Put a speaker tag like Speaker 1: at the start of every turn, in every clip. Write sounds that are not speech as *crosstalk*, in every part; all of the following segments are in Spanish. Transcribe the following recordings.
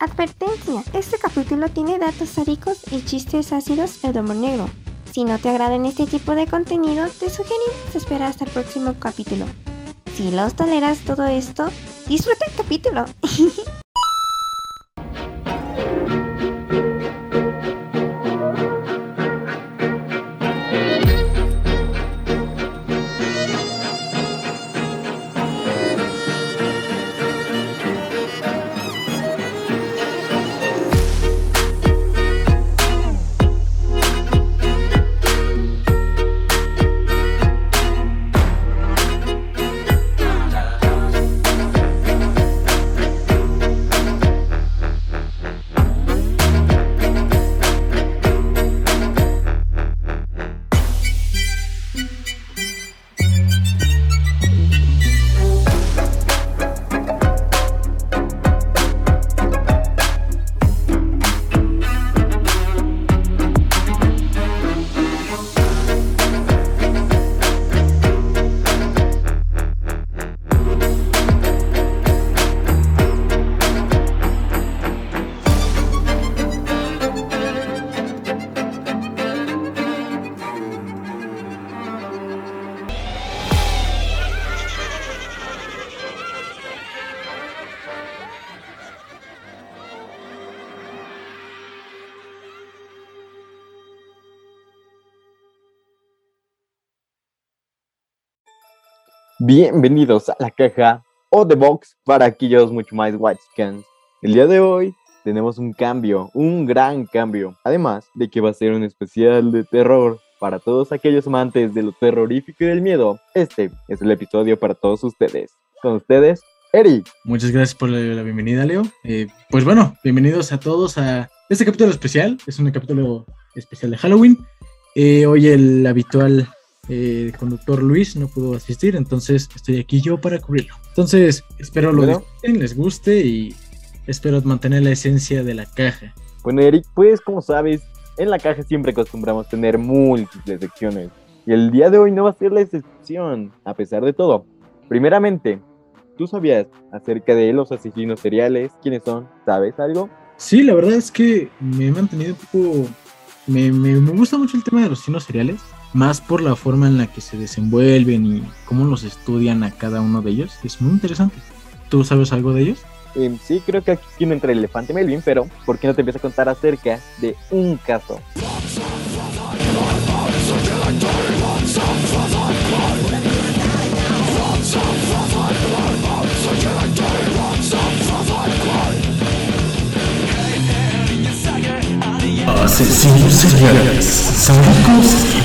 Speaker 1: Advertencia, este capítulo tiene datos sádicos y chistes ácidos de humor negro. Si no te agradan este tipo de contenido, te sugerimos esperar hasta el próximo capítulo. Si los toleras todo esto, disfruta el capítulo. *laughs*
Speaker 2: Bienvenidos a la caja o The Box para aquellos mucho más white scans. El día de hoy tenemos un cambio, un gran cambio. Además de que va a ser un especial de terror para todos aquellos amantes de lo terrorífico y del miedo. Este es el episodio para todos ustedes. Con ustedes, Eric.
Speaker 3: Muchas gracias por la, bienvenida, Leo. Eh, pues bueno, bienvenidos a todos a este capítulo especial. Es un capítulo especial de Halloween. Eh, hoy el habitual el eh, conductor Luis no pudo asistir, entonces estoy aquí yo para cubrirlo. Entonces, espero lo disfruten, les guste y espero mantener la esencia de la caja.
Speaker 2: Bueno, Eric, pues como sabes, en la caja siempre acostumbramos tener múltiples secciones. Y el día de hoy no va a ser la excepción, a pesar de todo. Primeramente, ¿tú sabías acerca de los asesinos seriales? ¿Quiénes son? ¿Sabes algo?
Speaker 3: Sí, la verdad es que me he mantenido un poco... Me, me, me gusta mucho el tema de los asesinos seriales más por la forma en la que se desenvuelven y cómo los estudian a cada uno de ellos. Es muy interesante. ¿Tú sabes algo de ellos?
Speaker 2: Em, sí, creo que aquí no entra el elefante Melvin, pero ¿por qué no te empieza a contar acerca de un caso?
Speaker 4: asesinos seriales,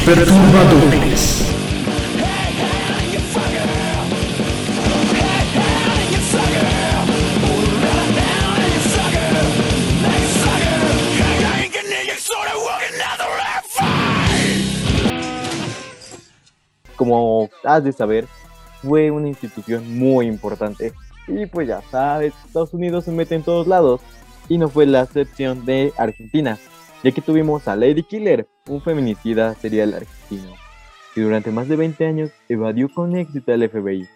Speaker 4: perturbadores.
Speaker 2: Como has de saber, fue una institución muy importante. Y pues ya sabes, Estados Unidos se mete en todos lados y no fue la excepción de Argentina ya que tuvimos a Lady Killer, un feminicida serial argentino, que durante más de 20 años evadió con éxito al FBI.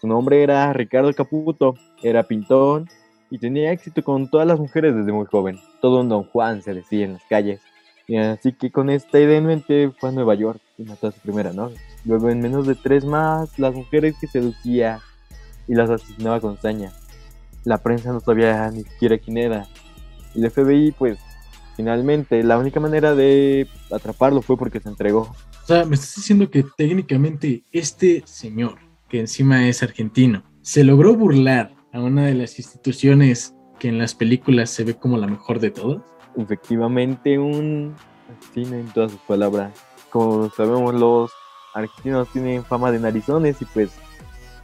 Speaker 2: Su nombre era Ricardo Caputo, era pintón y tenía éxito con todas las mujeres desde muy joven. Todo un Don Juan se decía en las calles. Y así que con esta idea en mente fue a Nueva York y mató a su primera novia. Luego en menos de tres más, las mujeres que seducía y las asesinaba con saña. La prensa no sabía ni siquiera quién era. Y el FBI pues finalmente la única manera de atraparlo fue porque se entregó.
Speaker 3: O sea, me estás diciendo que técnicamente este señor, que encima es argentino, se logró burlar a una de las instituciones que en las películas se ve como la mejor de todas.
Speaker 2: Efectivamente, un asesino en todas sus palabras. Como sabemos, los argentinos tienen fama de narizones y pues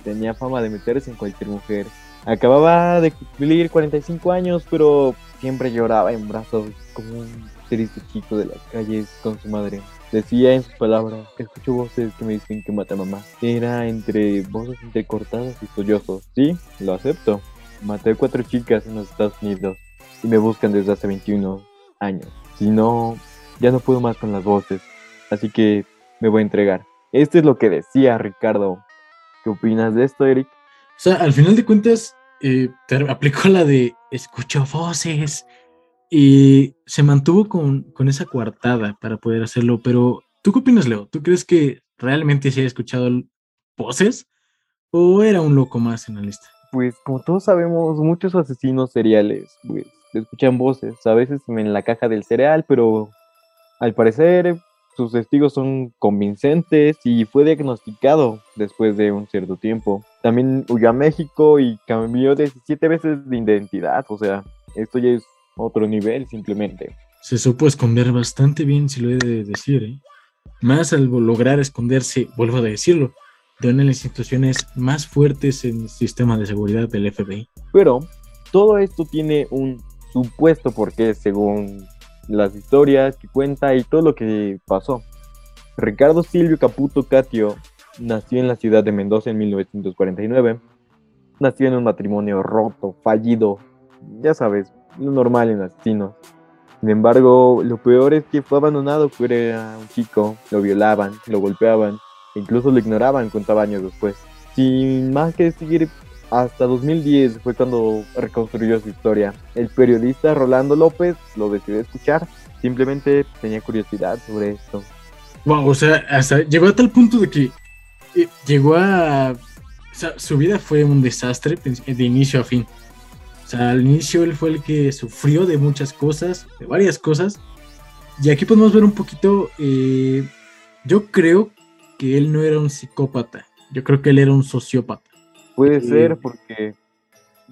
Speaker 2: tenía fama de meterse en cualquier mujer. Acababa de cumplir 45 años, pero siempre lloraba en brazos como un triste chico de las calles con su madre. Decía en sus palabras, escucho voces que me dicen que mata a mamá. Era entre voces entrecortadas y sollozos. Sí, lo acepto. Maté cuatro chicas en los Estados Unidos y me buscan desde hace 21 años. Si no, ya no puedo más con las voces. Así que me voy a entregar. Esto es lo que decía Ricardo. ¿Qué opinas de esto, Eric?
Speaker 3: O sea, al final de cuentas, eh, aplicó la de escucho voces. Y se mantuvo con, con esa coartada para poder hacerlo. Pero, ¿tú qué opinas, Leo? ¿Tú crees que realmente se haya escuchado voces? ¿O era un loco más en la lista?
Speaker 2: Pues como todos sabemos, muchos asesinos seriales pues, escuchan voces, a veces en la caja del cereal, pero al parecer sus testigos son convincentes y fue diagnosticado después de un cierto tiempo. También huyó a México y cambió 17 veces de identidad, o sea, esto ya es otro nivel simplemente.
Speaker 3: Se supo esconder bastante bien, si lo he de decir, ¿eh? Más al lograr esconderse, vuelvo a decirlo, de una de las instituciones más fuertes en el sistema de seguridad del FBI.
Speaker 2: Pero todo esto tiene un supuesto porqué según las historias que cuenta y todo lo que pasó. Ricardo Silvio Caputo Catio nació en la ciudad de Mendoza en 1949. Nació en un matrimonio roto, fallido, ya sabes, lo normal en asesinos. Sin embargo, lo peor es que fue abandonado por un chico, lo violaban, lo golpeaban Incluso lo ignoraban, contaba años después. Sin más que seguir, hasta 2010 fue cuando reconstruyó su historia. El periodista Rolando López lo decidió escuchar, simplemente tenía curiosidad sobre esto.
Speaker 3: Wow, o sea, hasta llegó a tal punto de que llegó a... O sea, su vida fue un desastre de inicio a fin. O sea, al inicio él fue el que sufrió de muchas cosas, de varias cosas. Y aquí podemos ver un poquito, eh, yo creo que él no era un psicópata. Yo creo que él era un sociópata.
Speaker 2: Puede ser porque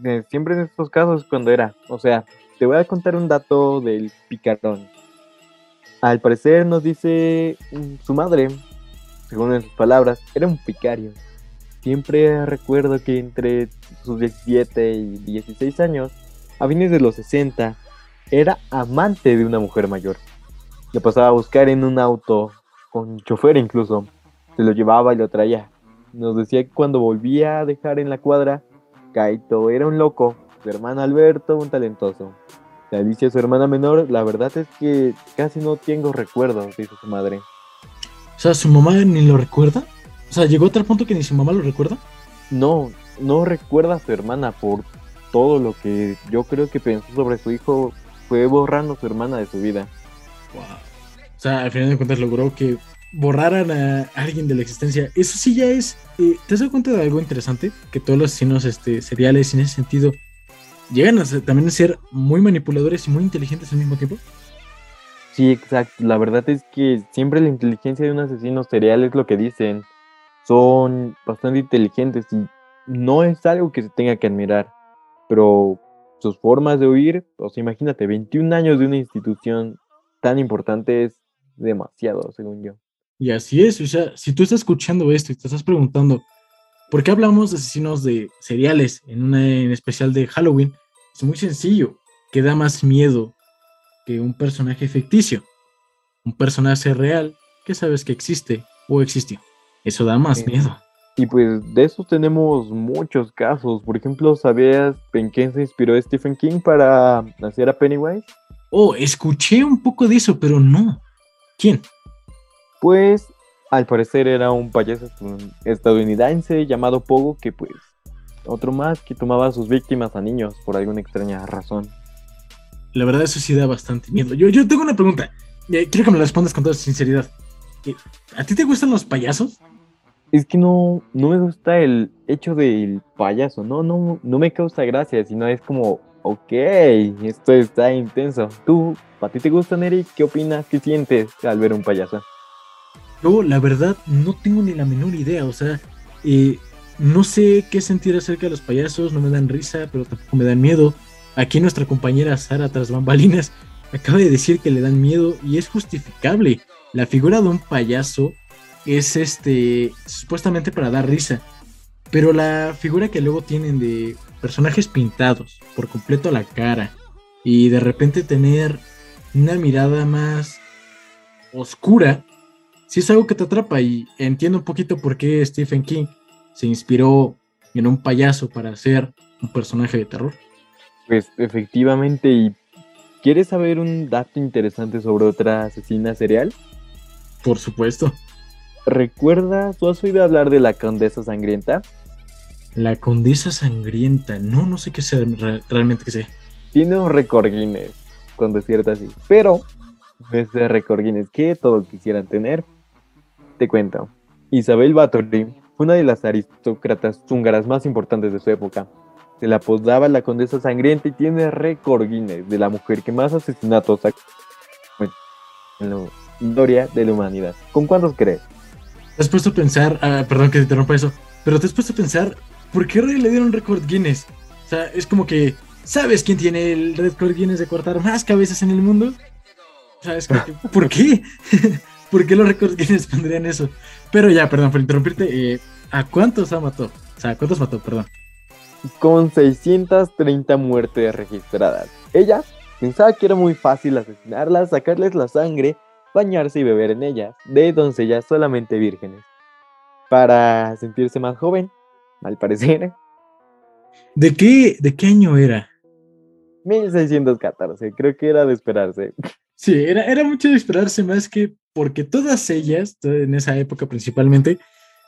Speaker 2: eh, siempre en estos casos cuando era, o sea, te voy a contar un dato del picarón. Al parecer nos dice su madre, según sus palabras, era un picario. Siempre recuerdo que entre sus 17 y 16 años, a fines de los 60, era amante de una mujer mayor. Le pasaba a buscar en un auto, con chofer incluso, se lo llevaba y lo traía. Nos decía que cuando volvía a dejar en la cuadra, Kaito era un loco, su hermano Alberto un talentoso. Alicia, su hermana menor, la verdad es que casi no tengo recuerdos, dice su madre.
Speaker 3: O sea, ¿su mamá ni lo recuerda? O sea, ¿llegó a tal punto que ni su mamá lo recuerda?
Speaker 2: No, no recuerda a su hermana por todo lo que yo creo que pensó sobre su hijo. Fue borrando a su hermana de su vida.
Speaker 3: Wow. O sea, al final de cuentas logró que borraran a alguien de la existencia. Eso sí ya es. Eh, ¿Te has dado cuenta de algo interesante? Que todos los asesinos este, seriales en ese sentido llegan a también a ser muy manipuladores y muy inteligentes al mismo tiempo.
Speaker 2: Sí, exacto. La verdad es que siempre la inteligencia de un asesino serial es lo que dicen. Son bastante inteligentes y no es algo que se tenga que admirar. Pero sus formas de huir, sea, imagínate, 21 años de una institución tan importante es demasiado, según yo.
Speaker 3: Y así es, o sea, si tú estás escuchando esto y te estás preguntando, ¿por qué hablamos de asesinos de seriales en una en especial de Halloween? Es muy sencillo, que da más miedo que un personaje ficticio. Un personaje real que sabes que existe o existió. Eso da más miedo.
Speaker 2: Y pues de eso tenemos muchos casos. Por ejemplo, ¿sabías en quién se inspiró Stephen King para hacer a Pennywise?
Speaker 3: Oh, escuché un poco de eso, pero no. ¿Quién?
Speaker 2: Pues al parecer era un payaso estadounidense llamado Pogo que pues otro más que tomaba a sus víctimas a niños por alguna extraña razón.
Speaker 3: La verdad eso sí da bastante miedo. Yo, yo tengo una pregunta. Eh, quiero que me la respondas con toda sinceridad. Eh, ¿A ti te gustan los payasos?
Speaker 2: Es que no, no me gusta el hecho del payaso, no, no, no me causa gracia, sino es como, ok, esto está intenso. ¿Tú, a ti te gustan, Eric? ¿Qué opinas? ¿Qué sientes al ver un payaso?
Speaker 3: Yo, la verdad, no tengo ni la menor idea. O sea, eh, no sé qué sentir acerca de los payasos. No me dan risa, pero tampoco me dan miedo. Aquí nuestra compañera Sara, tras bambalinas, acaba de decir que le dan miedo y es justificable. La figura de un payaso es este supuestamente para dar risa. Pero la figura que luego tienen de personajes pintados por completo la cara y de repente tener una mirada más oscura si es algo que te atrapa y entiendo un poquito por qué Stephen King se inspiró en un payaso para hacer un personaje de terror.
Speaker 2: Pues efectivamente, ¿y quieres saber un dato interesante sobre otra asesina serial?
Speaker 3: Por supuesto.
Speaker 2: ¿Recuerdas o has oído hablar de la condesa sangrienta?
Speaker 3: La condesa sangrienta, no, no sé qué sea realmente que sea.
Speaker 2: tiene un récord Guinness, con decirte así. Pero, ese récord Guinness que todos quisieran tener, te cuento. Isabel Bathory fue una de las aristócratas húngaras más importantes de su época. Se la apodaba la condesa sangrienta y tiene récord Guinness de la mujer que más asesinatos ha en la historia de la humanidad. ¿Con cuántos crees?
Speaker 3: ¿Te has puesto a pensar, ah, perdón que te interrumpa eso, pero te has puesto a pensar, ¿por qué le dieron récord Guinness? O sea, es como que, ¿sabes quién tiene el récord Guinness de cortar más cabezas en el mundo? O sea, es como que, ¿por qué? *laughs* ¿Por qué los récords Guinness pondrían eso? Pero ya, perdón por interrumpirte, eh, ¿a cuántos ha mató? O sea, ¿a cuántos mató? Perdón.
Speaker 2: Con 630 muertes registradas. Ella pensaba que era muy fácil asesinarlas, sacarles la sangre, bañarse y beber en ellas, de doncellas solamente vírgenes. Para sentirse más joven, al parecer. *laughs*
Speaker 3: ¿De qué, de qué año era?
Speaker 2: 1614, creo que era de esperarse.
Speaker 3: Sí, era, era mucho de esperarse más que porque todas ellas, en esa época principalmente,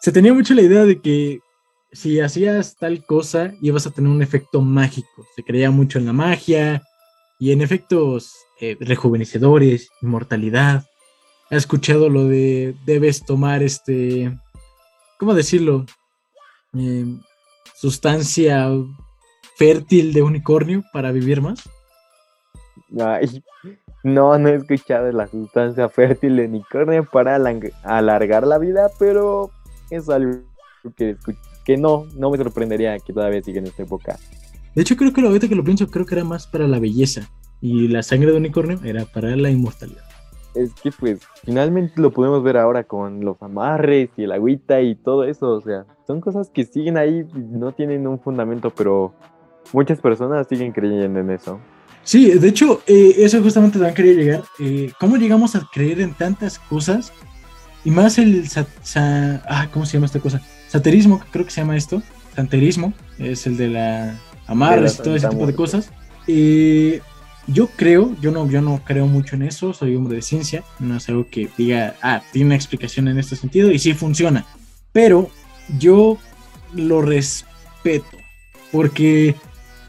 Speaker 3: se tenía mucho la idea de que si hacías tal cosa ibas a tener un efecto mágico. Se creía mucho en la magia y en efectos eh, rejuvenecedores, inmortalidad. He escuchado lo de debes tomar este, ¿cómo decirlo? Eh, sustancia fértil de unicornio para vivir más.
Speaker 2: Ay, no, no he escuchado la sustancia fértil de unicornio para alargar la vida, pero es algo que, que no, no me sorprendería que todavía siga en esta época.
Speaker 3: De hecho, creo que ahorita que lo pienso, creo que era más para la belleza. Y la sangre de unicornio era para la inmortalidad.
Speaker 2: Es que pues finalmente lo podemos ver ahora con los amarres y el agüita y todo eso. O sea, son cosas que siguen ahí, no tienen un fundamento, pero muchas personas siguen creyendo en eso.
Speaker 3: Sí, de hecho, eh, eso justamente también quería llegar. Eh, ¿Cómo llegamos a creer en tantas cosas? Y más el... ah, ¿Cómo se llama esta cosa? Saterismo, creo que se llama esto. Santerismo, es el de la amarres y todo ese tipo de cosas. Eh, yo creo, yo no, yo no creo mucho en eso, soy hombre de ciencia, no es algo que diga, ah, tiene una explicación en este sentido y sí funciona. Pero yo lo respeto, porque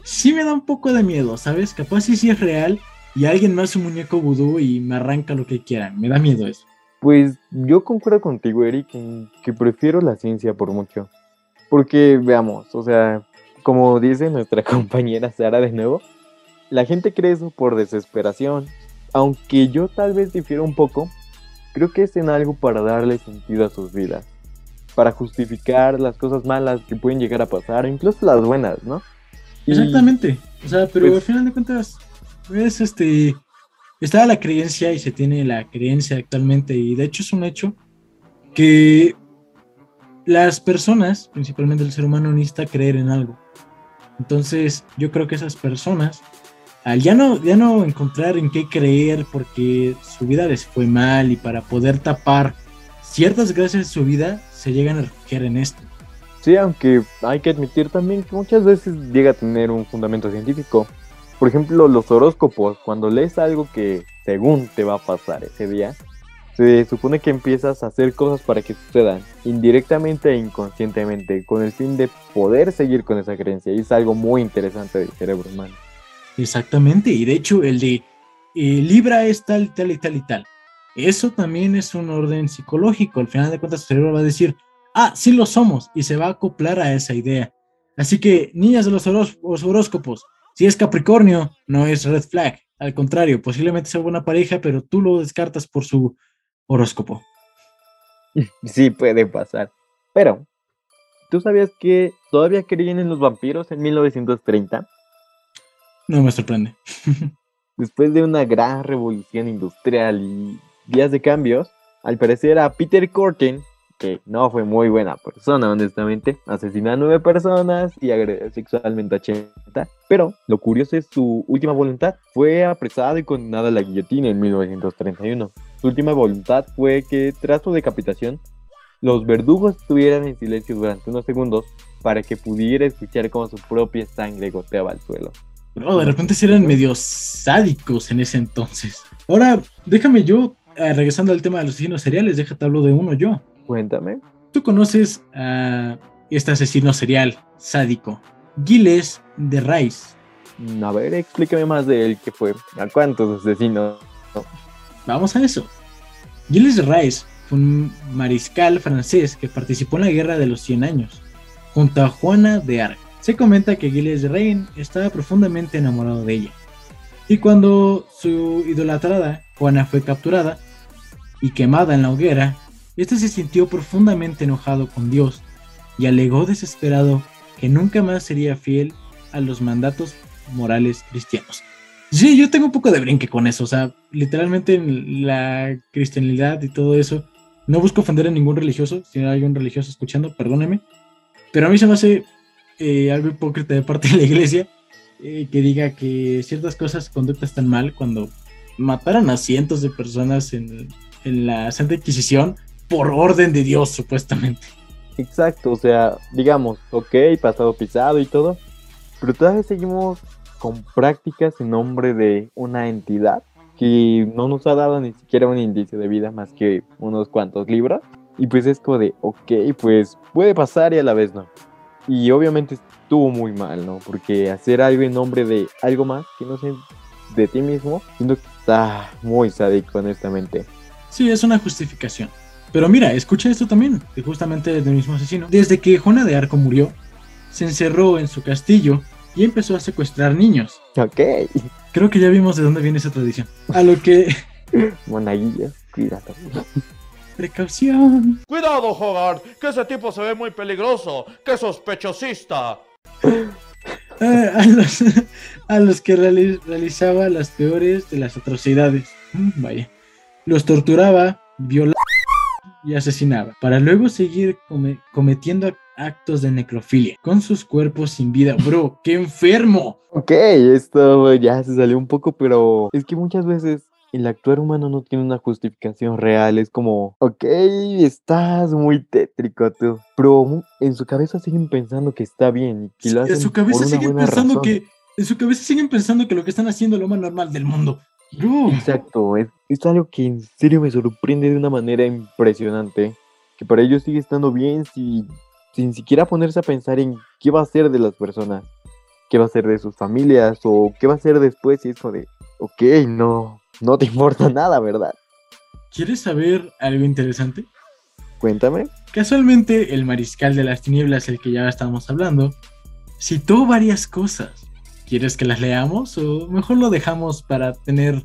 Speaker 3: sí me da un poco de miedo, ¿sabes? Capaz si sí, es real y alguien me hace un muñeco vudú y me arranca lo que quiera. Me da miedo eso.
Speaker 2: Pues yo concuerdo contigo, Eric, en que prefiero la ciencia por mucho. Porque, veamos, o sea, como dice nuestra *laughs* compañera Sara de nuevo, la gente cree eso por desesperación. Aunque yo tal vez difiero un poco, creo que es en algo para darle sentido a sus vidas. Para justificar las cosas malas que pueden llegar a pasar, incluso las buenas, ¿no?
Speaker 3: Exactamente. O sea, pero pues al final de cuentas, es este. Está la creencia y se tiene la creencia actualmente, y de hecho es un hecho que las personas, principalmente el ser humano, necesita creer en algo. Entonces, yo creo que esas personas, al ya no, ya no encontrar en qué creer porque su vida les fue mal y para poder tapar ciertas gracias de su vida, se llegan a refugiar en esto.
Speaker 2: Sí, aunque hay que admitir también que muchas veces llega a tener un fundamento científico. Por ejemplo, los horóscopos, cuando lees algo que según te va a pasar ese día, se supone que empiezas a hacer cosas para que sucedan, indirectamente e inconscientemente, con el fin de poder seguir con esa creencia. Y es algo muy interesante del cerebro humano.
Speaker 3: Exactamente, y de hecho el de eh, Libra es tal, tal y tal y tal. Eso también es un orden psicológico. Al final de cuentas, tu cerebro va a decir, ah, sí lo somos, y se va a acoplar a esa idea. Así que, niñas de los, horóscopos, si es Capricornio, no es red flag. Al contrario, posiblemente sea buena pareja, pero tú lo descartas por su horóscopo. *laughs*
Speaker 2: Sí, puede pasar. Pero, ¿tú sabías que todavía creían en los vampiros en 1930?
Speaker 3: No me sorprende. *laughs*
Speaker 2: Después de una gran revolución industrial y días de cambios, al parecer a Peter Corten que no fue muy buena persona, honestamente. Asesinó a nueve personas y agredió sexualmente a 80. Pero lo curioso es su última voluntad. Fue apresado y condenado a la guillotina en 1931. Su última voluntad fue que tras su decapitación, los verdugos estuvieran en silencio durante unos segundos para que pudiera escuchar cómo su propia sangre goteaba al suelo.
Speaker 3: Bro, de repente sí eran medio sádicos en ese entonces. Ahora, déjame yo, eh, regresando al tema de los asesinos seriales, déjate hablo de uno yo.
Speaker 2: Cuéntame.
Speaker 3: Tú conoces a este asesino serial sádico, Gilles de Rice.
Speaker 2: A ver, explícame más de él, ¿qué fue? ¿A cuántos asesinos?
Speaker 3: Vamos a eso. Gilles de Rais fue un mariscal francés que participó en la Guerra de los 100 Años, junto a Juana de Arc. Se comenta que Gilles de Rein estaba profundamente enamorado de ella. Y cuando su idolatrada Juana fue capturada y quemada en la hoguera, este se sintió profundamente enojado con Dios y alegó desesperado que nunca más sería fiel a los mandatos morales cristianos. Sí, yo tengo un poco de brinque con eso, o sea, literalmente en la cristianidad y todo eso, no busco ofender a ningún religioso, si hay un religioso escuchando, perdóneme, pero a mí se me hace eh, algo hipócrita de parte de la iglesia eh, que diga que ciertas cosas, conductas están mal cuando mataran a cientos de personas en, en la Santa Inquisición por orden de Dios, supuestamente.
Speaker 2: Exacto, o sea, digamos, ok, pasado pisado y todo, pero todavía seguimos con prácticas en nombre de una entidad que no nos ha dado ni siquiera un indicio de vida más que unos cuantos libros. Y pues es como de, ok, pues puede pasar y a la vez no. Y obviamente estuvo muy mal, ¿no? Porque hacer algo en nombre de algo más que no sé de ti mismo, siento que está muy sádico, honestamente.
Speaker 3: Sí, es una justificación. Pero mira, escucha esto también, de justamente del mismo asesino. Desde que Juana de Arco murió, se encerró en su castillo y empezó a secuestrar niños.
Speaker 2: Ok,
Speaker 3: Creo que ya vimos de dónde viene esa tradición. A lo que... *laughs*
Speaker 2: monaguillo, cuídate.
Speaker 3: Precaución.
Speaker 5: Cuidado, Hogarth, que ese tipo se ve muy peligroso, que sospechosista.
Speaker 3: Ah, *laughs* a, los, a los que reali- realizaba las peores de las atrocidades. Mm, Vaya. Los torturaba, violaba y asesinaba, para luego seguir come- cometiendo actos de necrofilia con sus cuerpos sin vida. Bro, qué enfermo.
Speaker 2: Ok, esto ya se salió un poco, pero es que muchas veces el actuar humano no tiene una justificación real. Es como, ok, estás muy tétrico tú, pero en su cabeza siguen pensando que está bien y que lo
Speaker 3: en
Speaker 2: hacen
Speaker 3: su
Speaker 2: por
Speaker 3: cabeza
Speaker 2: una
Speaker 3: siguen
Speaker 2: buena
Speaker 3: pensando
Speaker 2: razón.
Speaker 3: que en su cabeza siguen pensando que lo que están haciendo es lo más normal del mundo.
Speaker 2: Exacto, es, es algo que en serio me sorprende de una manera impresionante. Que para ellos sigue estando bien si, sin siquiera ponerse a pensar en qué va a ser de las personas, qué va a ser de sus familias o qué va a ser después. Y es como de, ok, no, no te *laughs* importa nada, ¿verdad?
Speaker 3: ¿quieres saber algo interesante?
Speaker 2: Cuéntame.
Speaker 3: Casualmente, el mariscal de las tinieblas, el que ya estábamos hablando, citó varias cosas. ¿Quieres que las leamos o mejor lo dejamos para tener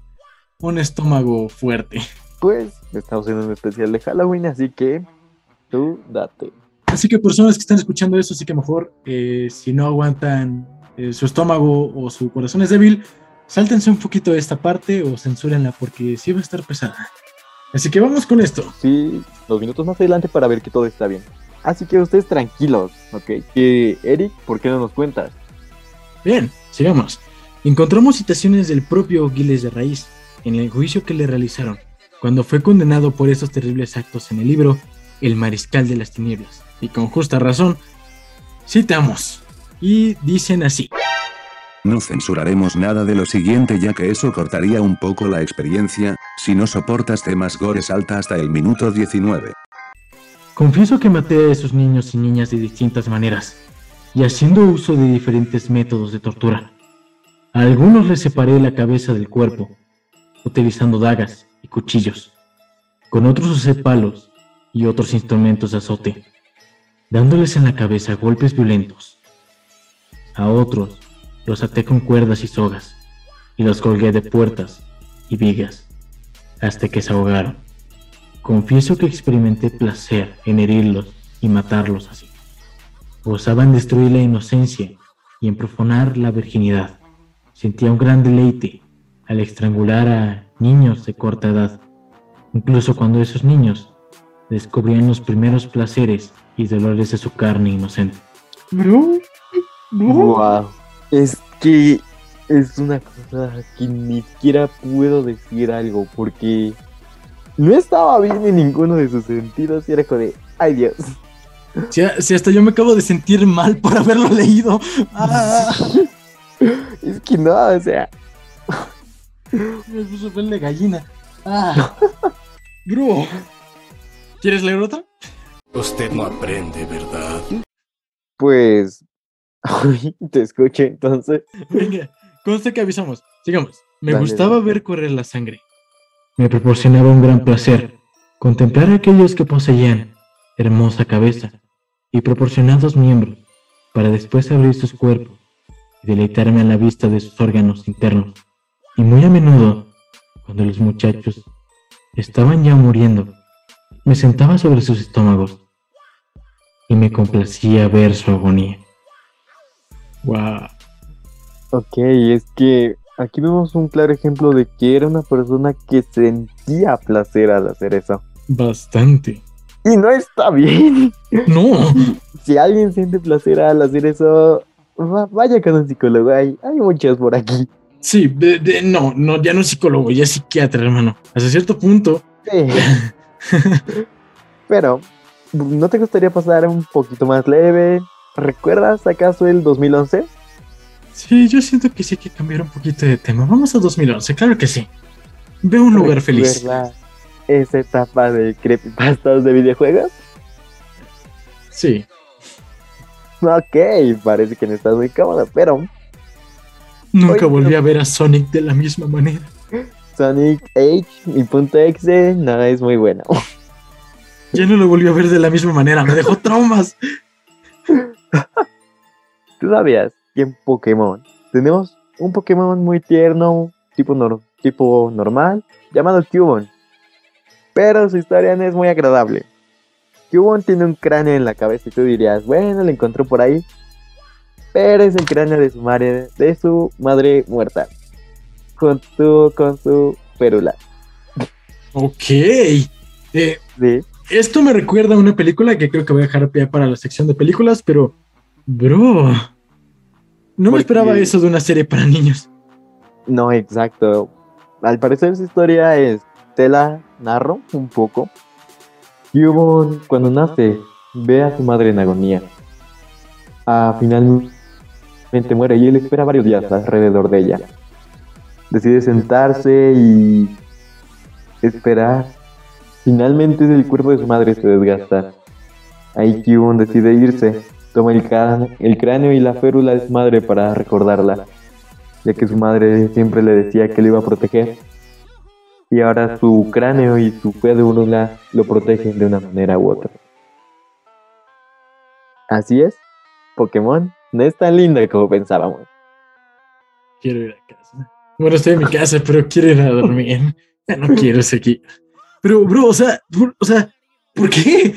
Speaker 3: un estómago fuerte?
Speaker 2: Pues estamos en un especial de Halloween, así que tú date.
Speaker 3: Así que personas que están escuchando eso, sí que mejor, eh, si no aguantan eh, su estómago o su corazón es débil, sáltense un poquito de esta parte o censúrenla porque sí va a estar pesada. Así que vamos con esto.
Speaker 2: Sí, dos minutos más adelante para ver que todo está bien. Así que ustedes tranquilos, ¿ok? Que Eric, ¿por qué no nos cuentas?
Speaker 3: Bien, sigamos. Encontramos citaciones del propio Giles de Raíz en el juicio que le realizaron cuando fue condenado por esos terribles actos en el libro El Mariscal de las Tinieblas. Y con justa razón, citamos. Y dicen así.
Speaker 6: No censuraremos nada de lo siguiente ya que eso cortaría un poco la experiencia, si no soportas temas gore salta hasta el minuto 19.
Speaker 3: Confieso que maté a esos niños y niñas de distintas maneras, y haciendo uso de diferentes métodos de tortura. A algunos les separé la cabeza del cuerpo, utilizando dagas y cuchillos. Con otros usé palos y otros instrumentos de azote, dándoles en la cabeza golpes violentos. A otros los até con cuerdas y sogas, y los colgué de puertas y vigas, hasta que se ahogaron. Confieso que experimenté placer en herirlos y matarlos así. Gozaba en destruir la inocencia y en profanar la virginidad. Sentía un gran deleite al estrangular a niños de corta edad, incluso cuando esos niños descubrían los primeros placeres y dolores de su carne inocente. Bro,
Speaker 2: Wow. Es que es una cosa que ni siquiera puedo decir algo porque no estaba bien en ninguno de sus sentidos y era como de, ay Dios.
Speaker 3: Si, si hasta yo me acabo de sentir mal por haberlo leído. Ah, *laughs*
Speaker 2: Es que no, o sea, *laughs*
Speaker 3: me puso piel de gallina. Ah. *laughs* ¿Quieres leer otra?
Speaker 4: Usted no aprende, ¿verdad?
Speaker 2: pues, te escuché entonces.
Speaker 3: Venga. conste que avisamos. Sigamos. Me
Speaker 2: Dale,
Speaker 3: gustaba
Speaker 2: dale.
Speaker 3: ver correr la sangre. Me proporcionaba un gran placer contemplar a aquellos que poseían hermosa cabeza y proporcionados miembros para después abrir sus cuerpos y deleitarme a la vista de sus órganos internos. Y muy a menudo, cuando los muchachos estaban ya muriendo, me sentaba sobre sus estómagos y me complacía ver su agonía. Wow.
Speaker 2: Ok, es que aquí vemos un claro ejemplo de que era una persona que sentía placer al hacer eso.
Speaker 3: Bastante.
Speaker 2: Y no está bien.
Speaker 3: No.
Speaker 2: Si alguien siente placer al hacer eso, va- vaya con un psicólogo. Hay, hay muchos por aquí.
Speaker 3: Sí, de- de- no, no, ya no es psicólogo, ya es psiquiatra, hermano. Hasta cierto punto.
Speaker 2: Sí. *laughs* Pero, ¿no te gustaría pasar un poquito más leve? ¿Recuerdas acaso el 2011?
Speaker 3: Sí, yo siento que sí hay que cambiar un poquito de tema. Vamos a 2011, claro que sí. Veo un lugar feliz.
Speaker 2: ¿Recuerdas esa etapa de creepypastas de videojuegos?
Speaker 3: Sí.
Speaker 2: Ok, parece que no estás muy cómodo, pero
Speaker 3: Nunca volví a ver a Sonic de la misma manera.
Speaker 2: Sonic H y punto .exe no es muy bueno. *laughs*
Speaker 3: Ya no lo volví a ver de la misma manera, me dejó traumas. *laughs*
Speaker 2: ¿Tú sabías que en Pokémon tenemos un Pokémon muy tierno, tipo, nor- tipo normal, llamado Cubone? Pero su historia no es muy agradable. Cubone tiene un cráneo en la cabeza y tú dirías, bueno, lo encontró por ahí. Pero es el cráneo de su madre, de su madre muerta. Junto con su férula.
Speaker 3: Ok. Eh,
Speaker 2: ¿Sí?
Speaker 3: esto me recuerda a una película que creo que voy a dejar pie para la sección de películas, pero. Bro. No me esperaba eso de una serie para niños.
Speaker 2: No, exacto. Al parecer su historia es, te la narro un poco. Cubone, cuando nace, ve a su madre en agonía. Ah, finalmente muere y él espera varios días alrededor de ella. Decide sentarse y esperar. Finalmente el cuerpo de su madre se desgasta. Ahí Cubone decide irse. Toma el, el cráneo y la férula de su madre para recordarla ya que su madre siempre le decía que lo iba a proteger. Y ahora su cráneo y su férula lo protegen de una manera u otra. Así es, Pokémon no es tan linda como pensábamos.
Speaker 3: Quiero ir a casa. Bueno, estoy en mi casa, pero quiero ir a dormir. Ya no quiero seguir. Pero, bro, o sea, por- o sea, ¿por qué?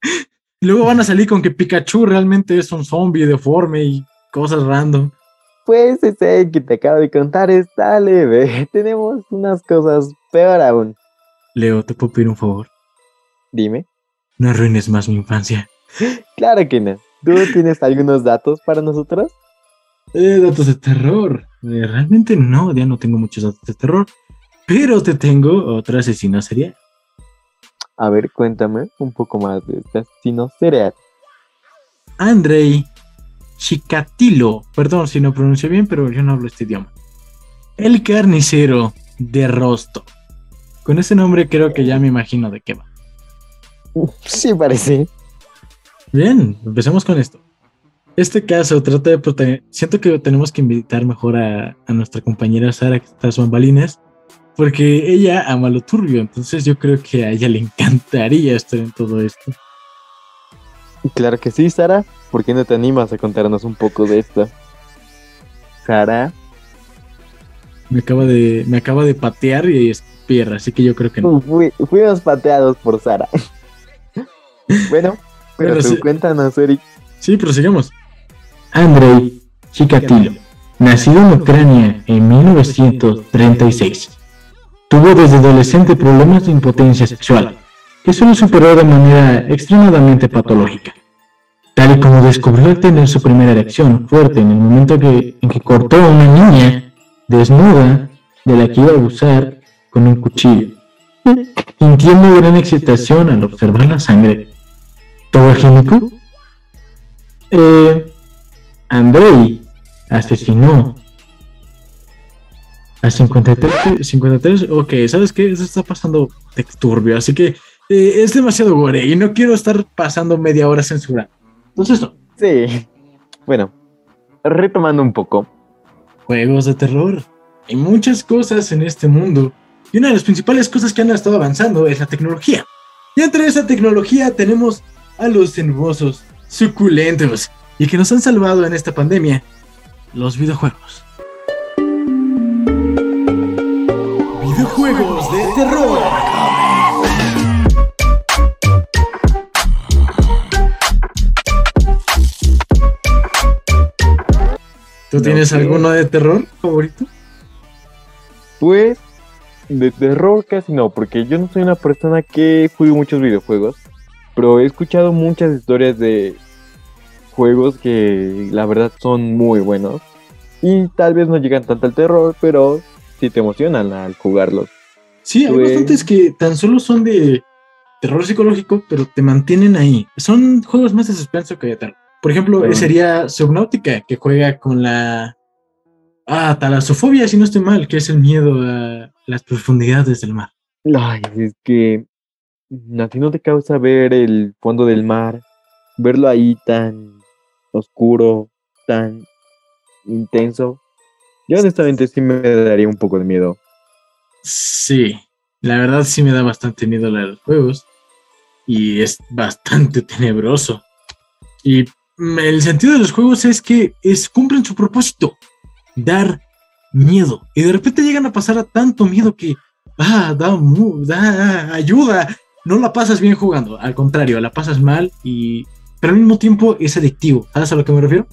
Speaker 3: *laughs* Luego van a salir con que Pikachu realmente es un zombie deforme y cosas random.
Speaker 2: Pues ese que te acabo de contar está leve. *laughs* Tenemos unas cosas peor aún.
Speaker 3: Leo, ¿te puedo pedir un favor?
Speaker 2: Dime.
Speaker 3: No arruines más mi infancia. *laughs*
Speaker 2: Claro que no. ¿Tú tienes algunos datos para nosotros?
Speaker 3: Eh, datos de terror. Eh, realmente no, ya no tengo muchos datos de terror. Pero te tengo otro asesino serial.
Speaker 2: A ver, cuéntame un poco más de este asesino serial.
Speaker 3: Andrei Chikatilo. Perdón si no pronuncio bien, pero yo no hablo este idioma. El carnicero de Rosto. Con ese nombre creo que ya me imagino de qué va.
Speaker 2: Sí, parece.
Speaker 3: Bien, empecemos con esto. Este caso trata de proteger. Siento que tenemos que invitar mejor a, a nuestra compañera Sara, que está bambalinas, porque ella ama lo turbio. Entonces, yo creo que a ella le encantaría estar en todo esto.
Speaker 2: Claro que sí, Sara. ¿Por qué no te animas a contarnos un poco de esto? Sara.
Speaker 3: Me acaba de, me acaba de patear y escupir, así que yo creo que no.
Speaker 2: Fui- fuimos pateados por Sara. *laughs* bueno, pero tú
Speaker 3: sí.
Speaker 2: cuéntanos, Eric.
Speaker 3: Sí, prosigamos. Andrei Chikatilo, nacido en Ucrania en 1936. Tuvo desde adolescente problemas de impotencia sexual, que solo superó de manera extremadamente patológica. Tal y como descubrió al tener su primera erección fuerte en el momento que, en que cortó a una niña desnuda de la que iba a abusar con un cuchillo, sintiendo gran excitación al observar la sangre. ¿Todo higiénico? Eh, Andrei asesinó a 53, 53. Ok, ¿sabes qué? Eso está pasando de turbio, así que eh, es demasiado gore y no quiero estar pasando media hora censurando. Entonces, no.
Speaker 2: Sí. Bueno, retomando un poco.
Speaker 3: juegos de terror. Hay muchas cosas en este mundo y una de las principales cosas que han estado avanzando es la tecnología. Y entre esa tecnología tenemos a los hermosos, suculentos y que nos han salvado en esta pandemia, los videojuegos. Videojuegos de terror. ¿Tú tienes
Speaker 2: Ok.
Speaker 3: alguno de terror favorito?
Speaker 2: Pues de terror casi no, porque yo no soy una persona que juegue muchos videojuegos, pero he escuchado muchas historias de juegos que la verdad son muy buenos y tal vez no llegan tanto al terror, pero sí te emocionan al jugarlos.
Speaker 3: Sí, hay
Speaker 2: Pues-
Speaker 3: bastantes que tan solo son de terror psicológico, pero te mantienen ahí. Son juegos más de suspenso que de terror. Por ejemplo, sería Subnautica, que juega con la... Ah, talasofobia, si no estoy mal, que es el miedo a las profundidades del mar.
Speaker 2: Ay, es que mm, a ti no te causa ver el fondo del mar, verlo ahí tan oscuro, tan intenso. Yo honestamente sí me daría un poco de miedo.
Speaker 3: Sí, la verdad sí me da bastante miedo la de los juegos. Y es bastante *laughs* tenebroso. Y el sentido de los juegos es que es, cumplen su propósito. Dar miedo. Y de repente llegan a pasar a tanto miedo que ah, da, da ayuda. No la pasas bien jugando. Al contrario, la pasas mal y... Pero al mismo tiempo es adictivo. ¿Sabes a lo que me refiero?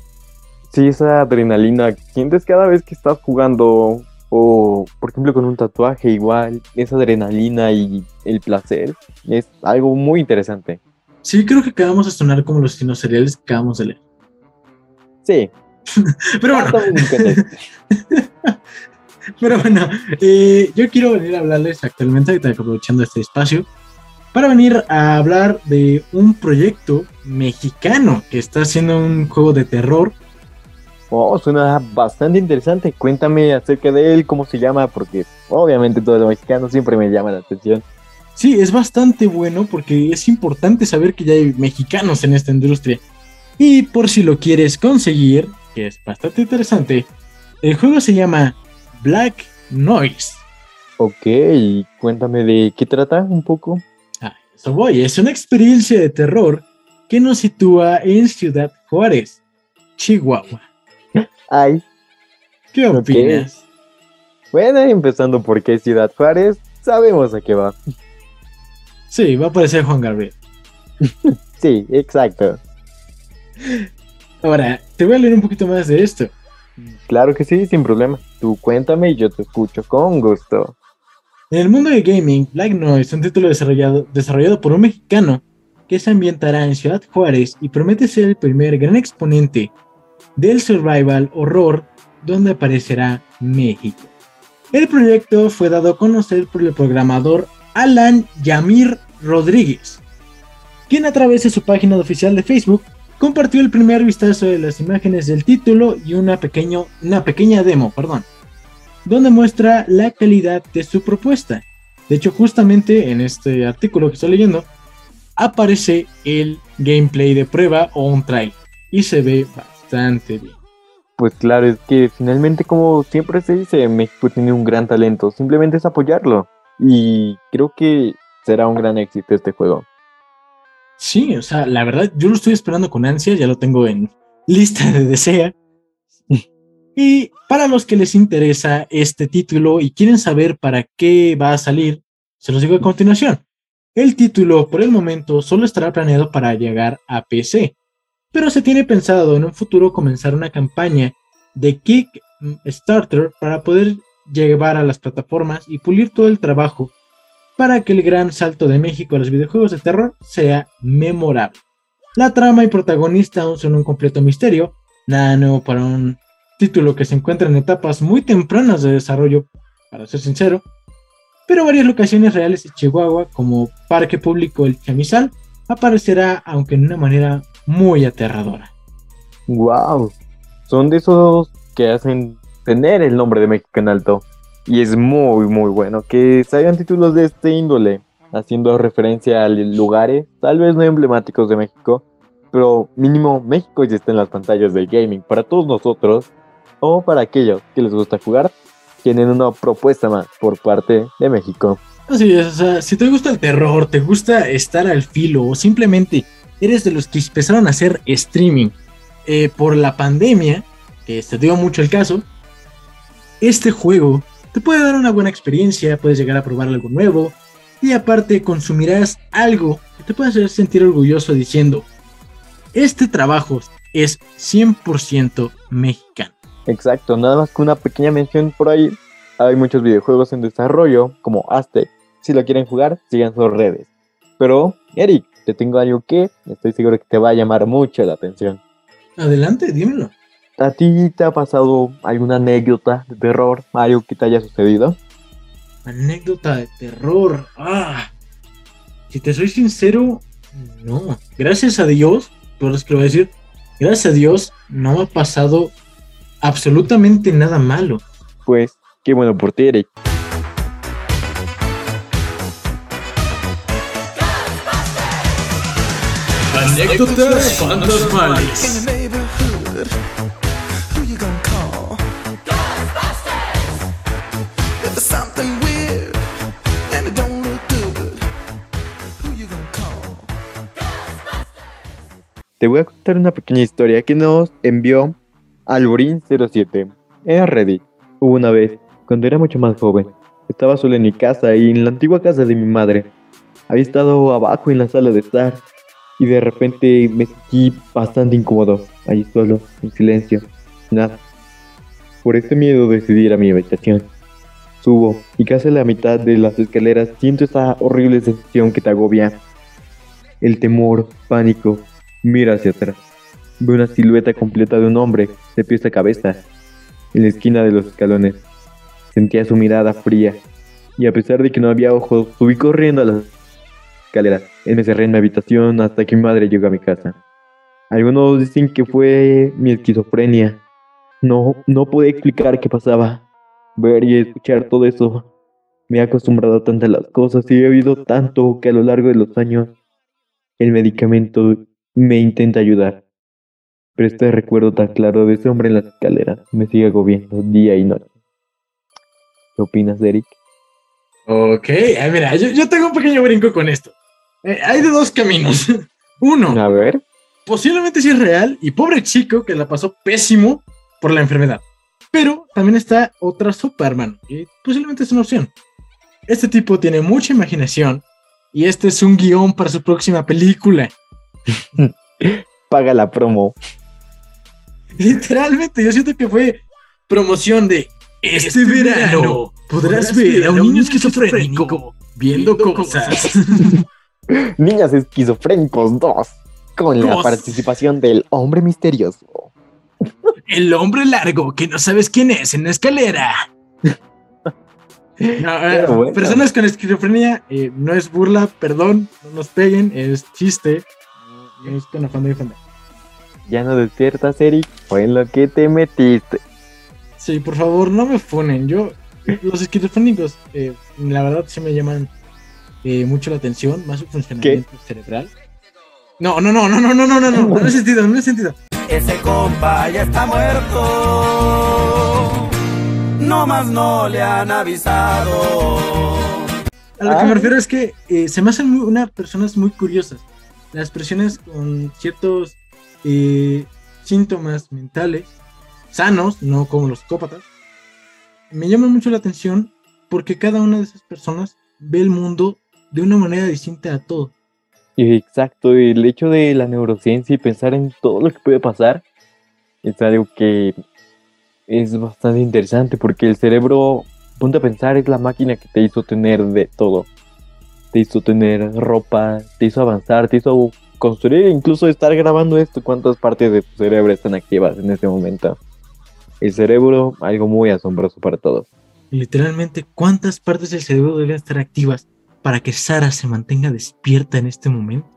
Speaker 2: Sí, esa adrenalina sientes cada vez que estás jugando o, por ejemplo, con un tatuaje igual, esa adrenalina y el placer es algo muy interesante.
Speaker 3: Sí, creo que acabamos de sonar como los asesinos seriales que acabamos de leer.
Speaker 2: Sí, *laughs*
Speaker 3: Pero bueno. *laughs* Pero bueno, eh, yo quiero venir a hablarles actualmente, aprovechando este espacio, para venir a hablar de un proyecto mexicano que está haciendo un juego de terror.
Speaker 2: Oh, suena bastante interesante. Cuéntame acerca de él, cómo se llama, porque obviamente todo lo mexicano siempre me llama la atención.
Speaker 3: Sí, es bastante bueno porque es importante saber que ya hay mexicanos en esta industria. Y por si lo quieres conseguir, que es bastante interesante, el juego se llama Black Noise.
Speaker 2: Ok, cuéntame de qué trata un poco.
Speaker 3: Ah, eso voy. Es una experiencia de terror que nos sitúa en Ciudad Juárez, Chihuahua.
Speaker 2: Ay,
Speaker 3: ¿Qué opinas?
Speaker 2: bueno, empezando por qué Ciudad Juárez, sabemos a qué va.
Speaker 3: Sí, va a aparecer Juan Gabriel. *laughs*
Speaker 2: Sí, exacto.
Speaker 3: Ahora, te voy a leer un poquito más de esto.
Speaker 2: Claro que sí, sin problema. Tú cuéntame y yo te escucho con gusto.
Speaker 3: En el mundo de gaming, Black Noise es un título desarrollado, desarrollado por un mexicano que se ambientará en Ciudad Juárez y promete ser el primer gran exponente del survival horror donde aparecerá México. El proyecto fue dado a conocer por el programador Alan Yamir Rodríguez, quien a través de su página oficial de Facebook compartió el primer vistazo de las imágenes del título y una, una pequeña demo, perdón, donde muestra la calidad de su propuesta. De hecho, justamente en este artículo que estoy leyendo, aparece el gameplay de prueba o un trial y se ve bastante bien.
Speaker 2: Pues claro, es que finalmente, como siempre se dice, México tiene un gran talento. Simplemente es apoyarlo. Y creo que será un gran éxito este juego.
Speaker 3: Sí, o sea, la verdad, yo lo estoy esperando con ansia, ya lo tengo en lista de desea. Y para los que les interesa este título y quieren saber para qué va a salir, se los digo a continuación. El título por el momento solo estará planeado para llegar a PC, pero se tiene pensado en un futuro comenzar una campaña de Kickstarter para poder llevar a las plataformas y pulir todo el trabajo para que el gran salto de México a los videojuegos de terror sea memorable. La trama y protagonista aún son un completo misterio, nada nuevo para un título que se encuentra en etapas muy tempranas de desarrollo, para ser sincero, pero varias locaciones reales de Chihuahua, como Parque Público El Chamizal, aparecerá aunque en una manera muy aterradora.
Speaker 2: ¡Wow! Son de esos que hacen tener el nombre de México en alto. Y es muy, muy bueno que salgan títulos de este índole, haciendo referencia a lugares, tal vez no emblemáticos de México, pero mínimo México ya está en las pantallas del gaming. Para todos nosotros, o para aquellos que les gusta jugar, tienen una propuesta más por parte de México.
Speaker 3: Así es, o sea, si te gusta el terror, te gusta estar al filo o simplemente eres de los que empezaron a hacer streaming eh, por la pandemia, que se dio mucho el caso, este juego te puede dar una buena experiencia, puedes llegar a probar algo nuevo y aparte consumirás algo que te puede hacer sentir orgulloso diciendo, este trabajo es 100% mexicano.
Speaker 2: Exacto, nada más que una pequeña mención por ahí. Hay muchos videojuegos en desarrollo, como Aztec. Si lo quieren jugar, sigan sus redes. Pero, Eric, te tengo algo que estoy seguro que te va a llamar mucho la atención.
Speaker 3: Adelante, dímelo.
Speaker 2: ¿A ti te ha pasado alguna anécdota de terror? ¿Algo que te haya sucedido?
Speaker 3: Anécdota de terror. Ah. Si te soy sincero, no. Gracias a Dios, por eso que lo voy a decir, gracias a Dios, no me ha pasado absolutamente nada malo.
Speaker 2: Pues, qué bueno por ti, Eric.
Speaker 3: Anécdotas fantasmales.
Speaker 2: Te voy a contar una pequeña historia que nos envió Alborín07 en Reddit. Hubo una vez, cuando era mucho más joven, estaba solo en mi casa y en la antigua casa de mi madre. Había estado abajo en la sala de estar y de repente me sentí bastante incómodo, allí solo, en silencio, nada. Por ese miedo decidí ir a mi habitación. Subo y casi a la mitad de las escaleras siento esa horrible sensación que te agobia. El temor, pánico, mira hacia atrás. Veo una silueta completa de un hombre, de pies a cabeza, en la esquina de los escalones. Sentía su mirada fría, y a pesar de que no había ojos, subí corriendo a las escaleras. Me cerré en mi habitación hasta que mi madre llegó a mi casa. Algunos dicen que fue mi esquizofrenia. No, no pude explicar qué pasaba. Ver y escuchar todo eso. Me he acostumbrado a las cosas y he oído tanto que a lo largo de los años el medicamento me intenta ayudar. Pero este recuerdo tan claro de ese hombre en las escaleras me sigue agobiando día y noche. ¿Qué opinas, Eric?
Speaker 3: Ok, ah, mira, yo, yo tengo un pequeño brinco con esto. Eh, hay de dos caminos. *laughs* Uno,
Speaker 2: A ver.
Speaker 3: posiblemente sí es real y pobre chico que la pasó pésimo por la enfermedad. Pero también está otra sopa, hermano, y posiblemente es una opción. Este tipo tiene mucha imaginación y este es un guion para su próxima película. *laughs*
Speaker 2: Paga la promo.
Speaker 3: Literalmente, yo siento que fue promoción de este verano podrás ver a un niño esquizofrénico viendo cosas. *laughs*
Speaker 2: Niñas esquizofrénicos 2. Con la participación del hombre misterioso.
Speaker 3: El hombre largo que no sabes quién es en la escalera. *laughs* No, eh,
Speaker 2: bueno.
Speaker 3: Personas con esquizofrenia, eh, no es burla, perdón, no nos peguen, es chiste. No es con afán de defender.
Speaker 2: Ya no despiertas, Eric. Fue en lo que te metiste.
Speaker 3: Sí, por favor, no me funen. Yo, los esquizofrénicos, eh, la verdad sí me llaman eh, mucho la atención, más su funcionamiento cerebral. No, no, no, no, no, no, no, no, no, no, no sentido, no he sentido.
Speaker 7: Ese compa ya está muerto. No más no le han avisado.
Speaker 3: A lo que me refiero es que eh, se me hacen muy, unas personas muy curiosas. Las personas con ciertos eh, síntomas mentales sanos, no como los psicópatas, me llaman mucho la atención porque cada una de esas personas ve el mundo de una manera distinta a todo.
Speaker 2: Exacto, el hecho de la neurociencia y pensar en todo lo que puede pasar es algo que es bastante interesante porque el cerebro, ponte a pensar, es la máquina que te hizo tener de todo. Te hizo tener ropa, te hizo avanzar, te hizo construir, incluso estar grabando esto, cuántas partes de tu cerebro están activas en este momento. El cerebro, algo muy asombroso para todos.
Speaker 3: Literalmente, ¿cuántas partes del cerebro deben estar activas para que Sara se mantenga despierta en este momento?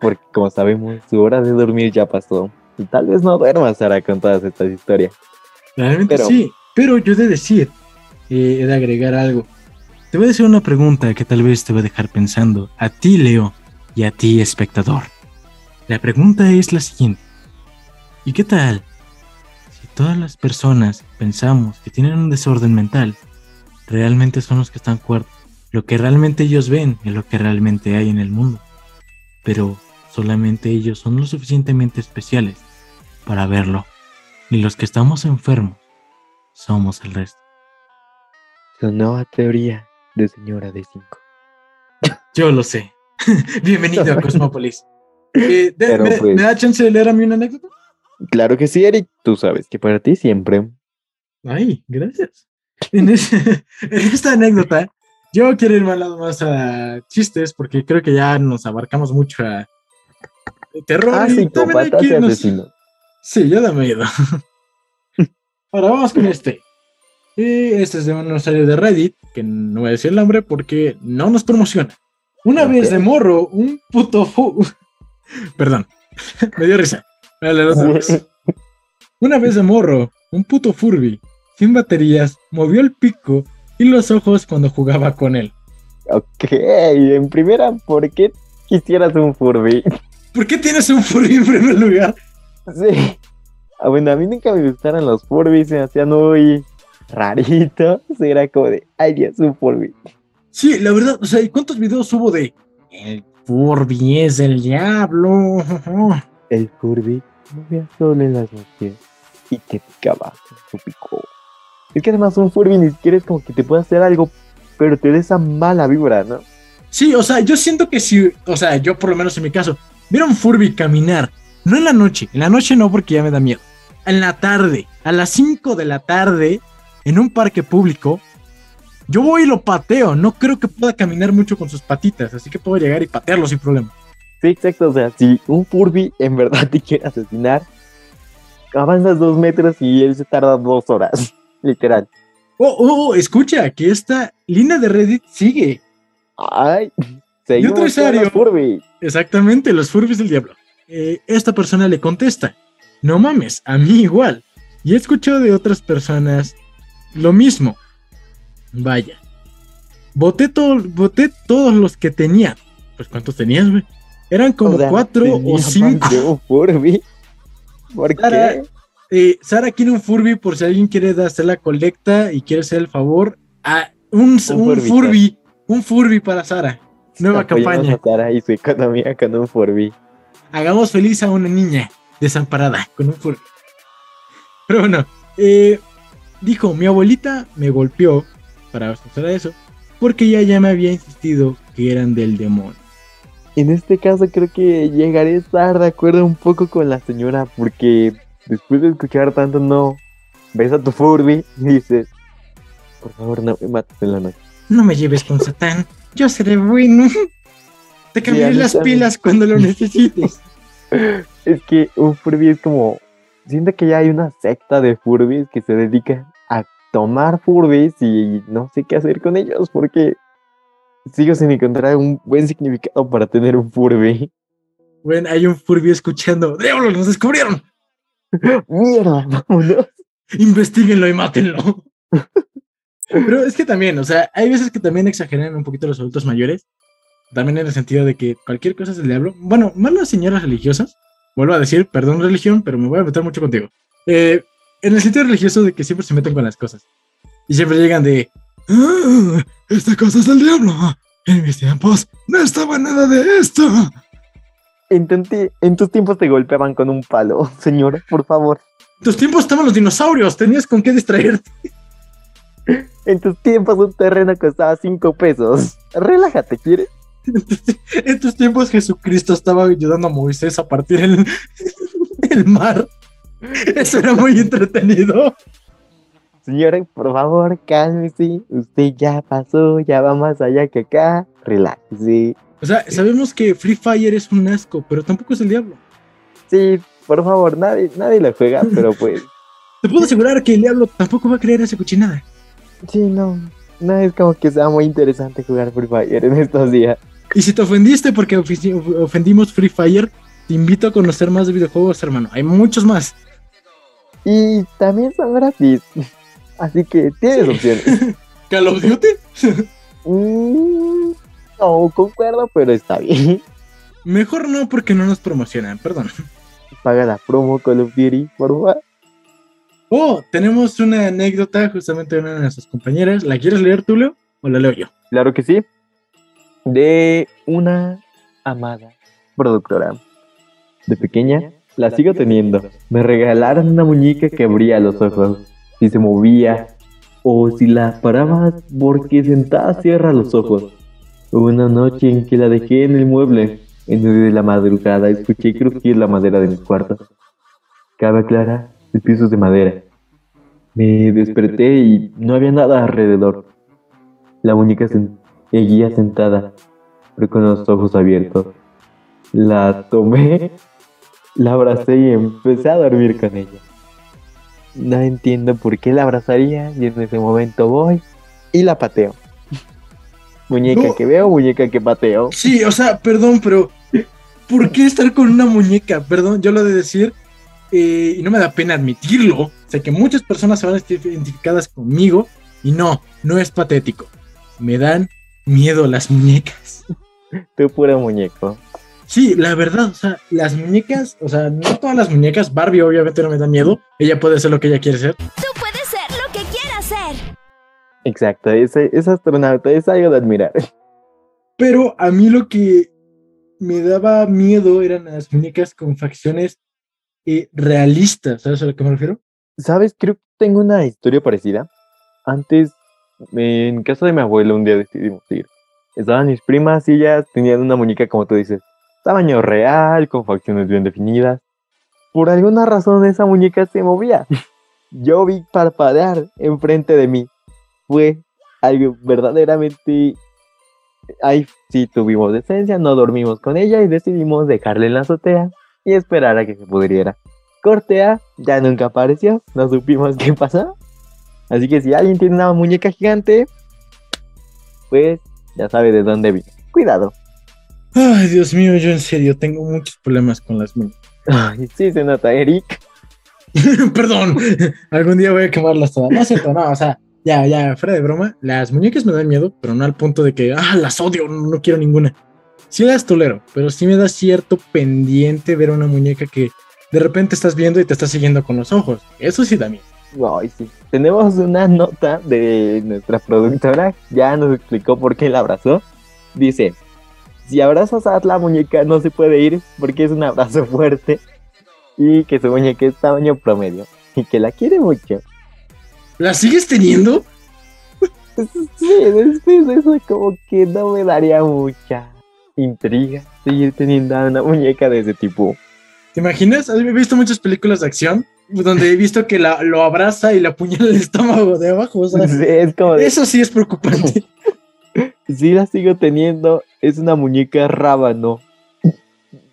Speaker 2: Porque como sabemos, su hora de dormir ya pasó. Y tal vez no duermas, Sara, con todas estas historias.
Speaker 3: Realmente
Speaker 2: Pero-
Speaker 3: sí, pero yo he de decir, eh, he de agregar algo. Te voy a hacer una pregunta que tal vez te va a dejar pensando, a ti Leo y a ti espectador. La pregunta es la siguiente. ¿Y qué tal si todas las personas pensamos que tienen un desorden mental, realmente son los que están cuerdos. Lo que realmente ellos ven es lo que realmente hay en el mundo. Pero solamente ellos son lo suficientemente especiales para verlo. Y los que estamos enfermos somos el resto.
Speaker 2: Su nueva teoría de señora de 5. *laughs*
Speaker 3: Yo lo sé. *laughs* Bienvenido a Cosmópolis. Eh, de-
Speaker 2: Pero,
Speaker 3: me,
Speaker 2: pues-
Speaker 3: me da chance de leer a mí una anécdota?
Speaker 2: Claro que sí, Eric. Tú sabes que para ti siempre.
Speaker 3: Ay, gracias. En, ese- *laughs* en esta anécdota, yo quiero ir más lado más a chistes porque creo que ya nos abarcamos mucho a terror.
Speaker 2: Ah,
Speaker 3: y también hay
Speaker 2: asesinos.
Speaker 3: Sí, ya da miedo. Ahora vamos con este. Y este es de un usuario de Reddit, que no voy a decir el nombre porque no nos promociona. Una vez de morro, un puto fu... *laughs* Perdón, *laughs* me dio risa. Otra vez. *laughs* Una vez de morro, un puto Furby, sin baterías, movió el pico y los ojos cuando jugaba con él.
Speaker 2: Ok, en primera, ¿por qué quisieras un Furby?
Speaker 3: ¿Por qué tienes un Furby en primer lugar?
Speaker 2: Sí. Ah, bueno, a mí nunca me gustaron los Furbies, se me hacían muy raritos. *laughs* Era como de, ay Dios, un Furby.
Speaker 3: Sí, la verdad, o sea, ¿y cuántos videos hubo de el Furby es el diablo? *laughs*
Speaker 2: El Furby movía solo en las noches y te picaba su pico. Es que además un Furby ni siquiera es como que te pueda hacer algo, pero te da esa mala vibra, ¿no?
Speaker 3: Sí, o sea, yo siento que si, o sea, yo por lo menos en mi caso, viera un Furby caminar, no en la noche, en la noche no porque ya me da miedo, en la tarde, a las 5 de la tarde, en un parque público, yo voy y lo pateo, no creo que pueda caminar mucho con sus patitas, así que puedo llegar y patearlo sin problema.
Speaker 2: Sí, exacto. O sea, si un Furby en verdad te quiere asesinar, avanzas dos metros y él se tarda dos horas. *laughs* Literal.
Speaker 3: Oh, oh, oh, escucha, que esta línea de Reddit sigue.
Speaker 2: Ay, seguimos con
Speaker 3: usuario.
Speaker 2: los Furby.
Speaker 3: Exactamente, los Furbies del diablo. Eh, esta persona le contesta, no mames, a mí igual. Y he escuchado de otras personas lo mismo. Vaya. Boté, todo, boté todos los que tenía. Pues ¿cuántos tenías, güey? Eran como
Speaker 2: O sea,
Speaker 3: cuatro o cinco.
Speaker 2: de un Furby. ¿Por
Speaker 3: Sara,
Speaker 2: qué?
Speaker 3: Eh, Sara quiere un Furby por si alguien quiere hacer la colecta y quiere hacer el favor. A un, un,
Speaker 2: Furby,
Speaker 3: Furby, un Furby para Sara. Nueva campaña.
Speaker 2: a Sara y su economía con un Furby.
Speaker 3: Hagamos feliz a una niña desamparada con un Furby. Pero bueno, eh, dijo, mi abuelita me golpeó, para hacer eso, porque ella ya me había insistido que eran del demonio.
Speaker 2: En este caso creo que llegaré a estar de acuerdo un poco con la señora porque después de escuchar tanto no ves a tu Furby y dices, por favor no me mates en la noche.
Speaker 3: No me lleves con Satán, yo seré bueno. Te cambiaré las
Speaker 2: también.
Speaker 3: pilas cuando lo necesites. *laughs*
Speaker 2: Es que un Furby es como, siento que ya hay una secta de Furbies que se dedica tomar Furbies y no sé qué hacer con ellos porque sigo sin encontrar un buen significado para tener un Furby.
Speaker 3: Bueno, hay un Furby escuchando. ¡Diablos, nos descubrieron! *laughs*
Speaker 2: Mierda, vámonos.
Speaker 3: Investíguenlo y mátenlo. Pero es que también, o sea, hay veces que también exageran un poquito los adultos mayores. También en el sentido de que cualquier cosa es del diablo. Bueno, más las señoras religiosas. Vuelvo a decir, perdón religión, pero me voy a meter mucho contigo. Eh, en el sentido religioso de que siempre se meten con las cosas. Y siempre llegan de... "Ah, esta cosa es del diablo. En mis tiempos no estaba nada de esto.
Speaker 2: Ti- en tus tiempos te golpeaban con un palo, *laughs* señor, por favor.
Speaker 3: En tus tiempos estaban los dinosaurios. Tenías con qué distraerte. *laughs*
Speaker 2: En tus tiempos un terreno costaba 5 pesos. Relájate, ¿quieres? *laughs*
Speaker 3: En tus tiempos Jesucristo estaba ayudando a Moisés a partir el, el mar. *laughs* Eso era muy entretenido.
Speaker 2: Señora, por favor, cálmese. Usted ya pasó, ya va más allá que acá. Relájese.
Speaker 3: O sea, sabemos que Free Fire es un asco, pero tampoco es el diablo.
Speaker 2: Sí, por favor, nadie, nadie lo juega, *laughs* pero pues,
Speaker 3: Te puedo asegurar que el diablo tampoco va a creer esa cochinada.
Speaker 2: sí, no. No es como que sea muy interesante jugar Free Fire en estos días.
Speaker 3: Y si te ofendiste porque ofendimos Free Fire, te invito a conocer más de videojuegos, hermano. Hay muchos más.
Speaker 2: Y también son gratis. *laughs* Así que tienes opciones. *laughs*
Speaker 3: Call of Duty.
Speaker 2: Mm, no concuerdo, pero está bien.
Speaker 3: Mejor no porque no nos promocionan, perdón.
Speaker 2: Paga la promo Call of Duty, por favor.
Speaker 3: Oh, tenemos una anécdota justamente de una de nuestras compañeras. ¿La quieres leer tú, Leo? ¿O la leo yo?
Speaker 2: Claro que sí. De una amada productora. De pequeña la sigo teniendo. Me regalaron una muñeca que abría los ojos. Si se movía o si la parabas porque sentada cierra los ojos. Una noche en que la dejé en el mueble. En medio de la madrugada escuché crujir la madera de mi cuarto. Cabe aclarar, el piso es de madera. Me desperté y no había nada alrededor. La muñeca se- seguía sentada, pero con los ojos abiertos. La tomé, la abracé y empecé a dormir con ella. No entiendo por qué la abrazaría y en ese momento voy y la pateo. Muñeca
Speaker 3: No.
Speaker 2: que veo, muñeca que pateo.
Speaker 3: Sí, o sea, perdón, pero ¿por qué estar con una muñeca? Perdón, yo lo de decir, eh, y no me da pena admitirlo. Sé que muchas personas se van a sentir identificadas conmigo, y no, no es patético. Me dan miedo las muñecas.
Speaker 2: Tú puro muñeco.
Speaker 3: Sí, la verdad, o sea, las muñecas, o sea, no todas las muñecas, Barbie obviamente no me da miedo, ella puede ser lo que ella quiere ser,
Speaker 8: Tú puedes ser lo que quieras ser.
Speaker 2: Exacto, ese, ese astronauta es algo de admirar. *laughs*
Speaker 3: pero a mí lo que me daba miedo eran las muñecas con facciones eh, realistas, ¿sabes a lo que me refiero?
Speaker 2: ¿Sabes? Creo que tengo una historia parecida. Antes, en casa de mi abuelo, un día decidimos ir. Estaban mis primas y ellas tenían una muñeca, como tú dices, tamaño real, con facciones bien definidas. Por alguna razón esa muñeca se movía. *laughs* Yo vi parpadear enfrente de mí. Fue algo verdaderamente... Ahí sí tuvimos decencia, no dormimos con ella y decidimos dejarla en la azotea y esperar a que se pudriera. Cortea ya nunca apareció, no supimos qué pasó. Así que si alguien tiene una muñeca gigante, pues ya sabe de dónde viene. Cuidado.
Speaker 3: Ay, Dios mío, yo en serio tengo muchos problemas con las muñecas. *laughs*
Speaker 2: Ay, sí se nota, Eric.
Speaker 3: Perdón, algún día voy a quemarlas todas. No es cierto, no, o sea, ya, ya, fuera de broma, las muñecas me dan miedo, pero no al punto de que, ah, las odio, no, no quiero ninguna. Sí las tolero, pero sí me da cierto pendiente ver una muñeca que de repente estás viendo y te está siguiendo con los ojos. Eso sí da miedo.
Speaker 2: Ay, sí. Tenemos una nota de nuestra productora, ya nos explicó por qué la abrazó. Dice, si abrazas a la muñeca no se puede ir porque es un abrazo *laughs* fuerte y que su muñeca es tamaño promedio y que la quiere mucho.
Speaker 3: ¿La sigues teniendo?
Speaker 2: Sí, después de eso como que no me daría mucha intriga seguir teniendo a una muñeca de ese tipo.
Speaker 3: ¿Te imaginas? He visto muchas películas de acción donde he visto que la, lo abraza y le apuñala el estómago de abajo. O sea,
Speaker 2: Sí, es como de,
Speaker 3: eso sí es preocupante. *laughs*
Speaker 2: sí la sigo teniendo, es una muñeca rábano.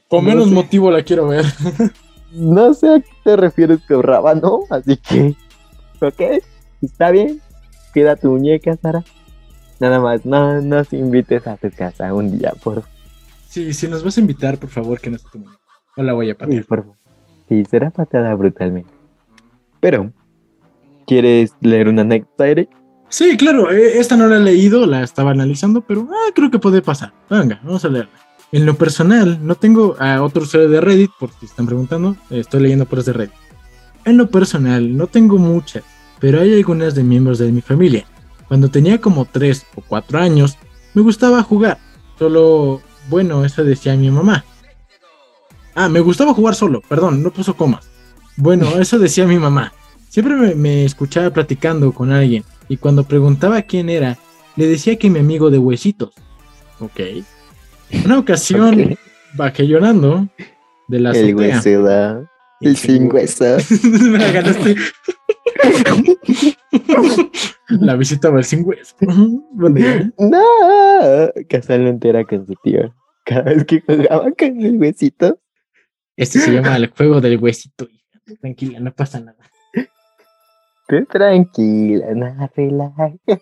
Speaker 3: Con
Speaker 2: No
Speaker 3: menos
Speaker 2: sé.
Speaker 3: motivo la quiero ver. *laughs*
Speaker 2: No sé a qué te refieres con rábano, así que, ok, está bien, cuida tu muñeca, Sara. Nada más, no nos invites a tu casa un día, por
Speaker 3: Sí, si nos vas a invitar, por favor, que no esté muy. No la voy a
Speaker 2: Sí,
Speaker 3: patear.
Speaker 2: por favor. Sí, será patada brutalmente. Pero, ¿quieres leer una anécdota, Eric?
Speaker 3: Sí, claro, eh, esta no la he leído, la estaba analizando, pero ah, creo que puede pasar. Venga, vamos a leerla. En lo personal, no tengo a otro usuario de Reddit, por si están preguntando, estoy leyendo por de Reddit. En lo personal, no tengo muchas, pero hay algunas de miembros de mi familia. Cuando tenía como 3 o 4 años, me gustaba jugar. Solo, bueno, eso decía mi mamá. Ah, me gustaba jugar solo, perdón, no puso comas. Bueno, *laughs* eso decía mi mamá. Siempre me, me escuchaba platicando con alguien y cuando preguntaba quién era, le decía que mi amigo de huesitos. Ok. Una ocasión
Speaker 2: Ok.
Speaker 3: bajé llorando de la
Speaker 2: El huesudo. El sin hueso. *laughs*
Speaker 3: Me la ganaste. *laughs* la visita va sin hueso. *laughs* Buen día.
Speaker 2: No, casualmente era con su tío. Cada vez que jugaba con el huesito,
Speaker 3: Este se llama el juego del huesito. Tranquila, no pasa nada.
Speaker 2: Tú tranquila, nada, relájate.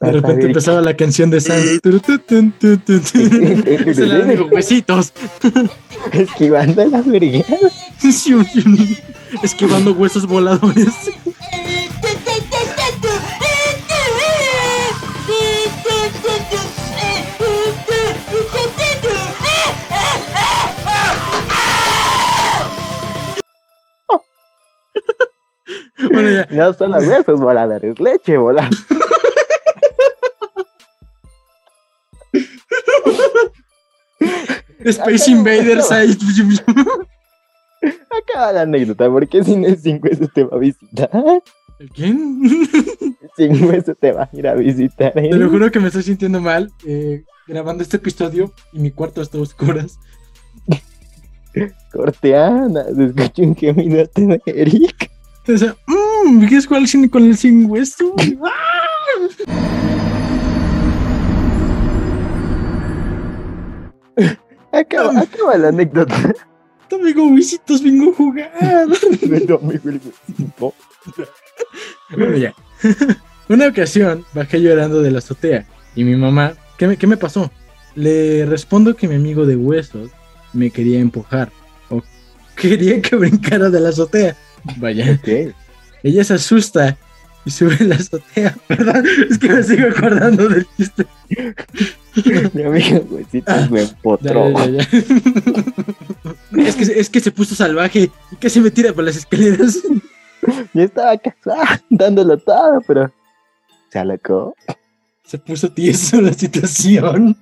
Speaker 3: De repente empezaba la canción de Sam. Era de los huesitos.
Speaker 2: esquivando las brigadas.
Speaker 3: Esquivando huesos voladores. *laughs* *laughs*
Speaker 2: No son los huesos, volador, es leche, volador.
Speaker 3: Space Invaders ahí. *laughs*
Speaker 2: Acaba la anécdota, porque si no es sin hueso te va a visitar.
Speaker 3: ¿Quién?
Speaker 2: Sin hueso te va a ir a visitar. ¿eh?
Speaker 3: Te lo juro que me estoy sintiendo mal eh, grabando este episodio y mi cuarto está a oscuras. *laughs*
Speaker 2: Corteana, se escucha un gemido de Eric.
Speaker 3: Sea, mmm, ¿quieres jugar al cine con el sin hueso? *laughs*
Speaker 2: Acaba, acaba la anécdota.
Speaker 3: Amigo, huesitos, vengo a jugar. *laughs*
Speaker 2: Amigo.
Speaker 3: Bueno, ya. *laughs* Una ocasión bajé llorando de la azotea y mi mamá, ¿qué me, qué me pasó? Le respondo que mi amigo de huesos me quería empujar o quería que brincara de la azotea. Vaya,
Speaker 2: Ok.
Speaker 3: ella se asusta y sube a la azotea. *laughs* Perdón, es que me sigo acordando del chiste.
Speaker 2: Mi amigo huesitos me empotró.
Speaker 3: ya, ya, ya. Es, que, es que se puso salvaje y casi me tira por las escaleras.
Speaker 2: Yo estaba casado, dándolo todo, pero se alocó.
Speaker 3: Se puso tieso la situación.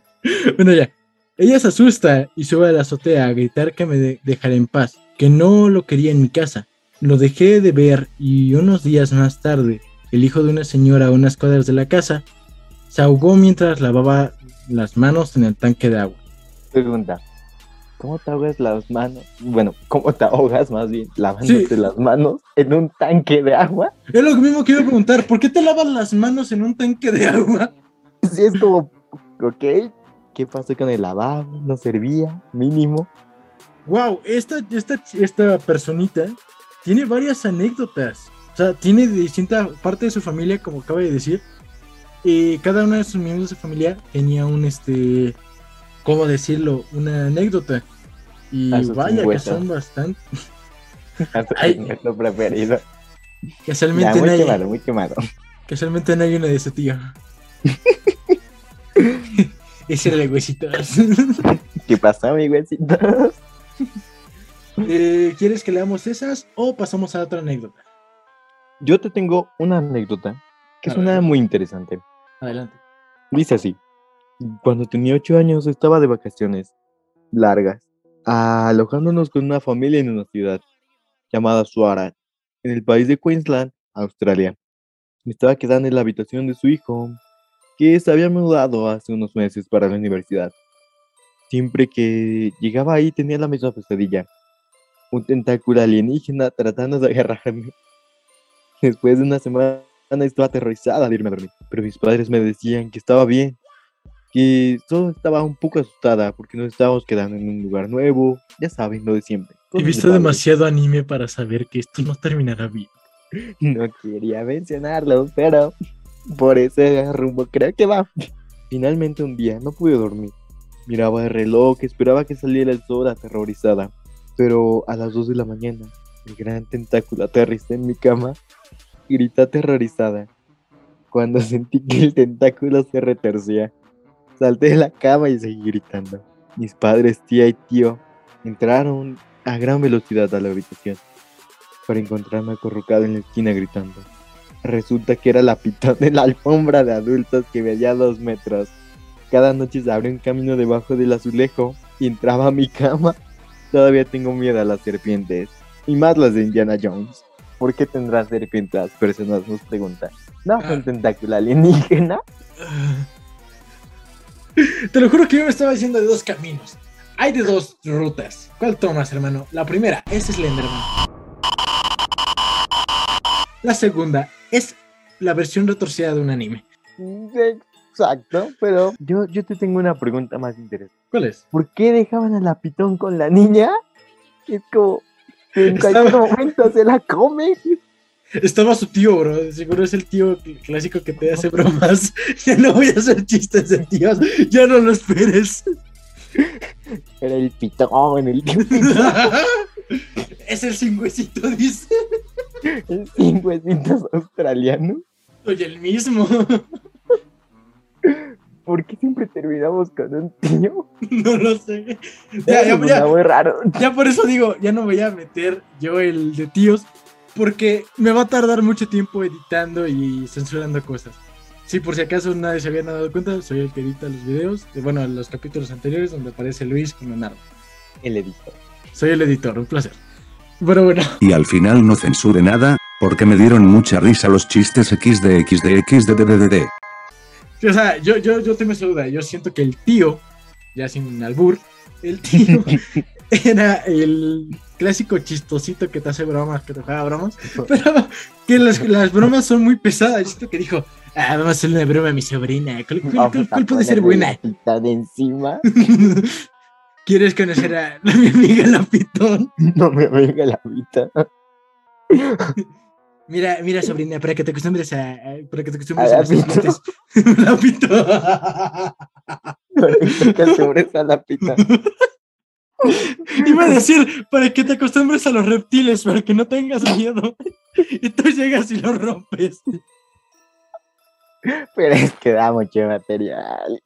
Speaker 3: Bueno, ya. Ella se asusta y sube a la azotea a gritar que me de- en paz, que no lo quería en mi casa. Lo dejé de ver y unos días más tarde, el hijo de una señora a unas cuadras de la casa se ahogó mientras lavaba las manos en el tanque de agua.
Speaker 2: Pregunta. ¿Cómo te ahogas las manos? Bueno, ¿cómo te ahogas más bien lavándote
Speaker 3: Sí.
Speaker 2: las manos en un tanque de agua?
Speaker 3: Es lo mismo que iba a preguntar, ¿por qué te lavas las manos en un tanque de agua? *laughs*
Speaker 2: Si es como, ok, ¿qué pasó con el lavabo? ¿No servía? Mínimo.
Speaker 3: Wow, esta, esta, esta personita tiene varias anécdotas. O sea, tiene de distinta parte de su familia, como acaba de decir. Y cada uno de sus miembros de su familia tenía un, este, ¿cómo decirlo? Una anécdota. Y vaya que son bastante. *laughs*
Speaker 2: Hasta preferido. Ya,
Speaker 3: Casualmente,
Speaker 2: muy
Speaker 3: no hay,
Speaker 2: quemado, muy quemado.
Speaker 3: casualmente no hay una de ese tío. *laughs* *laughs* Ese era el huesito.
Speaker 2: ¿Qué pasó, mi huesito?
Speaker 3: Eh, ¿Quieres que leamos esas o pasamos a otra anécdota?
Speaker 2: Yo te tengo una anécdota que
Speaker 3: A
Speaker 2: es una muy interesante.
Speaker 3: Adelante.
Speaker 2: Dice así. Cuando tenía ocho años estaba de vacaciones largas, alojándonos con una familia en una ciudad llamada Suara, en el país de Queensland, Australia. Me estaba quedando en la habitación de su hijo, que se había mudado hace unos meses para la universidad. Siempre que llegaba ahí tenía la misma pesadilla. Un tentáculo alienígena tratando de agarrarme. Después de una semana estaba aterrorizada de irme a dormir, pero mis padres me decían que estaba bien, que solo estaba un poco asustada porque nos estábamos quedando en un lugar nuevo, ya saben, lo de siempre.
Speaker 3: He visto demasiado anime para saber que esto no terminará bien. *laughs*
Speaker 2: No quería mencionarlo, pero por ese rumbo creo que va. Finalmente un día no pude dormir. Miraba el reloj, esperaba que saliera el sol aterrorizada. Pero a las 2 de la mañana, el gran tentáculo aterrizó en mi cama. Grité aterrorizada. Cuando sentí que el tentáculo se retorcía, salté de la cama y seguí gritando. Mis padres, tía y tío, entraron a gran velocidad a la habitación para encontrarme acurrucado en la esquina gritando. Resulta que era la pitón de la alfombra de adultos que medía dos metros. Cada noche se abría un camino debajo del azulejo y entraba a mi cama. Todavía tengo miedo a las serpientes. Y más las de Indiana Jones. ¿Por qué tendrán serpientes las personas? Nos preguntan. ¿No fue un tentáculo alienígena? *laughs*
Speaker 3: Te lo juro que yo me estaba diciendo de dos caminos. Hay de dos rutas. ¿Cuál tomas, hermano? La primera es Slenderman. La segunda es la versión retorcida de un anime.
Speaker 2: Exacto, pero yo, yo te tengo una pregunta más interesante.
Speaker 3: ¿Cuál es?
Speaker 2: ¿Por qué dejaban a la pitón con la niña? Es como que en
Speaker 3: Estaba-
Speaker 2: cualquier momento se la come.
Speaker 3: Estaba su tío, bro. Seguro es el tío cl- clásico que te hace bromas. *laughs* Ya no voy a hacer chistes de tíos. Ya no lo esperes.
Speaker 2: Era el pitón, el, *laughs*
Speaker 3: es el sin huesito, dice.
Speaker 2: el sin huesitos australiano.
Speaker 3: Oye, el mismo.
Speaker 2: ¿Por qué siempre terminamos con un tío? *laughs*
Speaker 3: No lo sé. Ya, ya,
Speaker 2: Suena
Speaker 3: ya,
Speaker 2: muy raro.
Speaker 3: ya por eso digo, ya no voy a meter yo el de tíos. porque me va a tardar mucho tiempo editando y censurando cosas. Sí, por si acaso nadie se había dado cuenta, soy el que edita los videos, de, bueno, los capítulos anteriores donde aparece Luis con Leonardo.
Speaker 2: El editor.
Speaker 3: Soy el editor, un placer. Pero bueno,
Speaker 6: Y al final no censure nada, porque me dieron mucha risa los chistes XD XD XD
Speaker 3: o sea, yo, yo, yo tengo esa duda. Yo siento que el tío, ya sin albur, el tío *laughs* era el clásico chistosito que te hace bromas, que te juega bromas, pero que las, las bromas son muy pesadas. Siento que dijo, ah, vamos a hacer una broma a mi sobrina. ¿Cuál, puede ser buena?
Speaker 2: de encima. *laughs*
Speaker 3: ¿Quieres conocer a, *laughs* mi amiga la pitón?
Speaker 2: No me venga la pita.
Speaker 3: Mira, mira, sobrina, para que te acostumbres a, a- para que te acostumbres
Speaker 2: A
Speaker 3: a,
Speaker 2: la
Speaker 3: los
Speaker 2: pitón.
Speaker 3: juguetes. *laughs* la pitón.
Speaker 2: Te sobres a la pita.
Speaker 3: Iba a decir, para que te acostumbres a los reptiles, para que no tengas miedo. Y tú llegas y lo rompes.
Speaker 2: Pero es que da mucho material.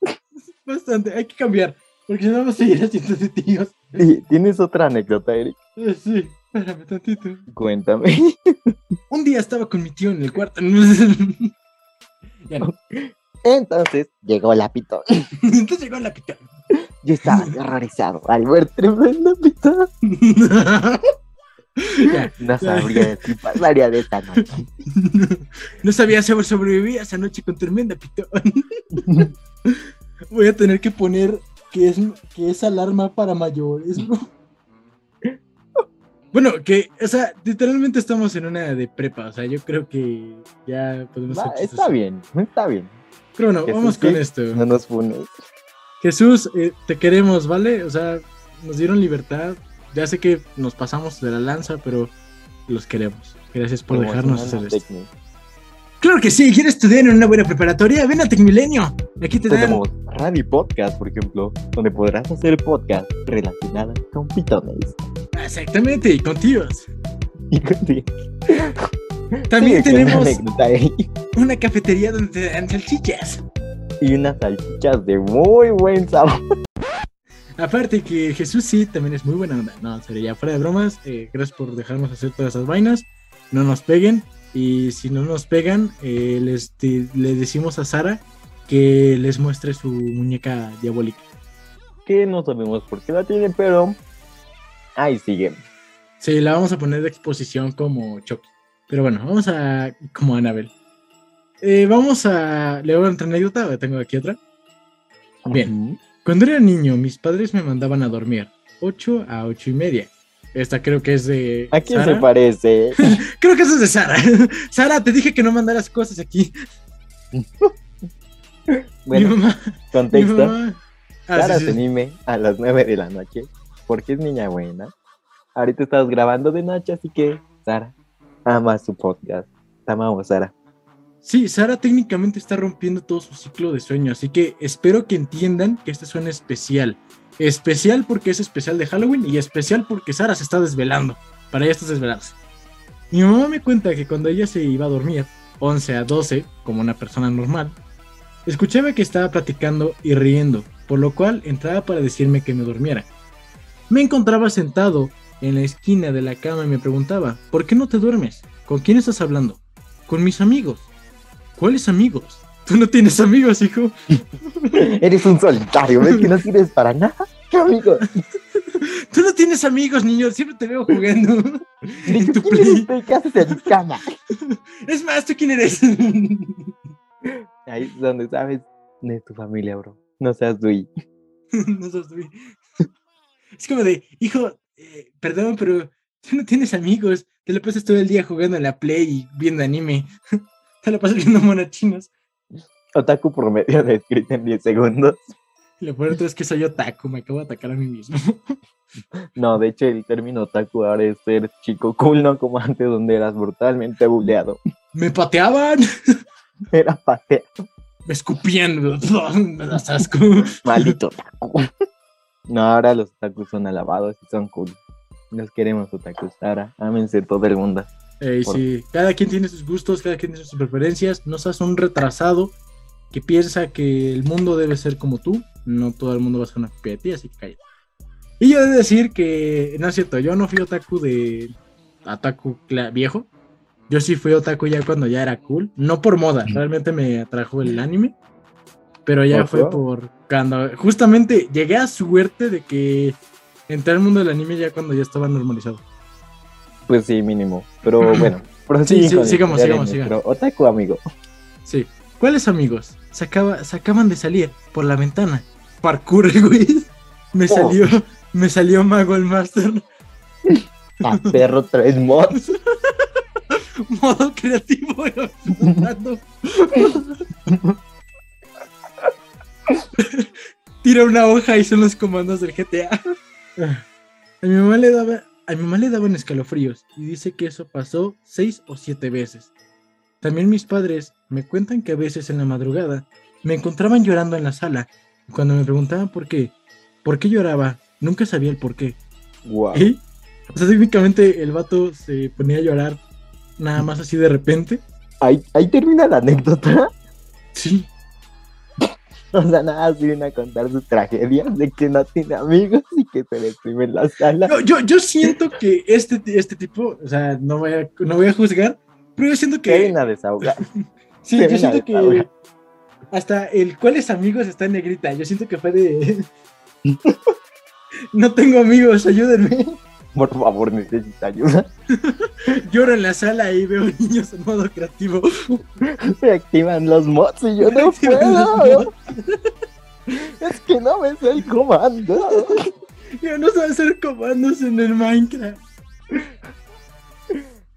Speaker 3: Bastante, hay que cambiar. Porque si no vamos a seguir haciendo de tíos.
Speaker 2: ¿Y ¿Tienes otra anécdota, Eric?
Speaker 3: Eh, Sí, espérame tantito.
Speaker 2: Cuéntame.
Speaker 3: Un día estaba con mi tío en el cuarto. *laughs* ya no.
Speaker 2: Entonces llegó la pitón. *laughs*
Speaker 3: Entonces llegó la pitón.
Speaker 2: Yo estaba horrorizado al ver tremenda pitón. *laughs*
Speaker 3: Ya.
Speaker 2: No sabría si pasaría de esta noche.
Speaker 3: No sabía si sobrevivir esa noche con tremenda pitón. Voy a tener que poner que es, que es alarma para mayores. ¿no? Bueno, que, o sea, literalmente estamos en una de prepa. O sea, yo creo que ya podemos
Speaker 2: Va, está bien, está bien.
Speaker 3: Pero bueno,
Speaker 2: Jesús,
Speaker 3: vamos con
Speaker 2: sí,
Speaker 3: esto.
Speaker 2: No nos funes.
Speaker 3: Jesús, eh, te queremos, ¿vale? O sea, nos dieron libertad. Ya sé que nos pasamos de la lanza, pero los queremos. Gracias por dejarnos hacer esto.
Speaker 2: Tecni.
Speaker 3: Claro que sí, ¿quieres estudiar en una buena preparatoria? Ven a Tecmilenio. Aquí te dan.
Speaker 2: Tenemos Radio y Podcast, por ejemplo, donde podrás hacer podcast relacionadas con pitones.
Speaker 3: Exactamente, y con tíos.
Speaker 2: Y.
Speaker 3: También
Speaker 2: con la
Speaker 3: tenemos una cafetería donde te dan salchichas.
Speaker 2: Y unas salchichas de muy buen sabor.
Speaker 3: Aparte que Jesús sí también es muy buena onda. No, ya fuera de bromas, eh, gracias por dejarnos hacer todas esas vainas. No nos peguen. Y si no nos pegan, eh, les le decimos a Sara que les muestre su muñeca diabólica.
Speaker 2: Que no sabemos por qué la tiene, pero ahí sigue.
Speaker 3: Sí, la vamos a poner de exposición como Chucky. Pero bueno, vamos a. como Annabelle. Eh, vamos a. ¿Le voy a otra anécdota? ¿O Tengo aquí otra. Bien. Cuando era niño, mis padres me mandaban a dormir 8 a 8 y media. Esta creo que es de.
Speaker 2: ¿A quién
Speaker 3: Sara.
Speaker 2: se parece? *laughs*
Speaker 3: Creo que eso es de Sara. *laughs* Sara, te dije que no mandaras cosas aquí. *laughs* mi
Speaker 2: Bueno,
Speaker 3: mamá. Mi
Speaker 2: contexto.
Speaker 3: mamá. Ah,
Speaker 2: Sara
Speaker 3: sí, sí,
Speaker 2: se anime a las 9 de la noche porque es niña buena. Ahorita estás grabando de noche, así que Sara ama su podcast. Te amamos, Sara.
Speaker 3: Sí, Sara técnicamente está rompiendo todo su ciclo de sueño, así que espero que entiendan que este suena especial. Especial porque es especial de Halloween y especial porque Sara se está desvelando. Para ella estás desvelarse. Mi mamá me cuenta que cuando ella se iba a dormir, 11 a 12, como una persona normal, escuchaba que estaba platicando y riendo, por lo cual entraba para decirme que me durmiera. Me encontraba sentado en la esquina de la cama y me preguntaba, ¿por qué no te duermes? ¿Con quién estás hablando? Con mis amigos. ¿Cuáles amigos? Tú no tienes amigos, hijo. *laughs*
Speaker 2: Eres un solitario, ¿ves que no sirves para nada? ¿Qué amigo? *laughs*
Speaker 3: Tú no tienes amigos, niño. Siempre te veo jugando. *laughs* En tu
Speaker 2: ¿Quién
Speaker 3: play.
Speaker 2: ¿Qué haces en mi cama?
Speaker 3: Es más, ¿tú quién eres?
Speaker 2: Ahí es donde sabes de tu familia, bro. No seas tú.
Speaker 3: no sos tú. Es como de, hijo, eh, perdón, pero tú no tienes amigos. Te lo pasas todo el día jugando en la Play y viendo anime. *laughs* Te lo pasas viendo monos chinos.
Speaker 2: Otaku promedio descrito en 10 segundos.
Speaker 3: Lo peor es que soy otaku. Me acabo de atacar a mí mismo. *laughs*
Speaker 2: No, de hecho, el término otaku ahora es ser chico cool, no como antes, donde eras brutalmente buleado.
Speaker 3: Me pateaban. *laughs*
Speaker 2: Era pateado.
Speaker 3: Me escupían. Me das asco.
Speaker 2: Maldito otaku. No, ahora los otakus son alabados y son cool. Los queremos otakus. Ahora, ámense todo el mundo.
Speaker 3: Ey,
Speaker 2: Por-
Speaker 3: sí, cada quien tiene sus gustos, cada quien tiene sus preferencias. No seas un retrasado que piensa que el mundo debe ser como tú. No todo el mundo va a ser una copia de ti, así que cállate. Y yo he de decir que, no es cierto, yo no fui otaku de otaku viejo. Yo sí fui otaku ya cuando ya era cool. No por moda, realmente me atrajo el anime. Pero ya
Speaker 2: ¿Por
Speaker 3: fue por cuando justamente llegué a suerte de que entré al mundo del anime ya cuando ya estaba normalizado.
Speaker 2: Pues sí, mínimo. Pero *clears throat* bueno,
Speaker 3: sí,
Speaker 2: con la
Speaker 3: sigamos, sigamos, sigamos.
Speaker 2: nuestro Otaku amigo.
Speaker 3: Sí. ¿Cuáles amigos? Se, acaba- se acaban de salir por la ventana. Parkour, *laughs* güey. Me
Speaker 2: Oh.
Speaker 3: salió, me salió Mago el Master.
Speaker 2: A perro tres mods. *laughs*
Speaker 3: Modo creativo. *laughs* *laughs* Tira una hoja y son los comandos del GTA. A mi mamá le daba, a mi mamá le daban escalofríos y dice que eso pasó seis o siete veces. También mis padres me cuentan que a veces en la madrugada me encontraban llorando en la sala y cuando me preguntaban por qué, por qué lloraba, nunca sabía el por qué.
Speaker 2: Wow.
Speaker 3: ¿Eh? O sea, técnicamente el vato se ponía a llorar nada más así de repente.
Speaker 2: Ahí, ahí termina la anécdota.
Speaker 3: Sí. *laughs*
Speaker 2: O sea, nada, así viene a contar su tragedia de que no tiene amigos y que se deprime en la sala.
Speaker 3: Yo, yo, yo siento que este, este tipo, o sea, no voy a, no voy a juzgar, pero yo siento
Speaker 2: Que
Speaker 3: que.
Speaker 2: viene a desahogar. *laughs*
Speaker 3: Sí,
Speaker 2: se
Speaker 3: yo siento que. Hasta el cuáles amigos está en negrita. Yo siento que fue de. *laughs* no tengo amigos, ayúdenme.
Speaker 2: Por favor, necesita ayuda. *laughs*
Speaker 3: Lloro en la sala y veo niños en modo creativo.
Speaker 2: Me activan los mods y yo no puedo. Es que no me sé el comando. *laughs*
Speaker 3: Yo no sé hacer comandos en el Minecraft.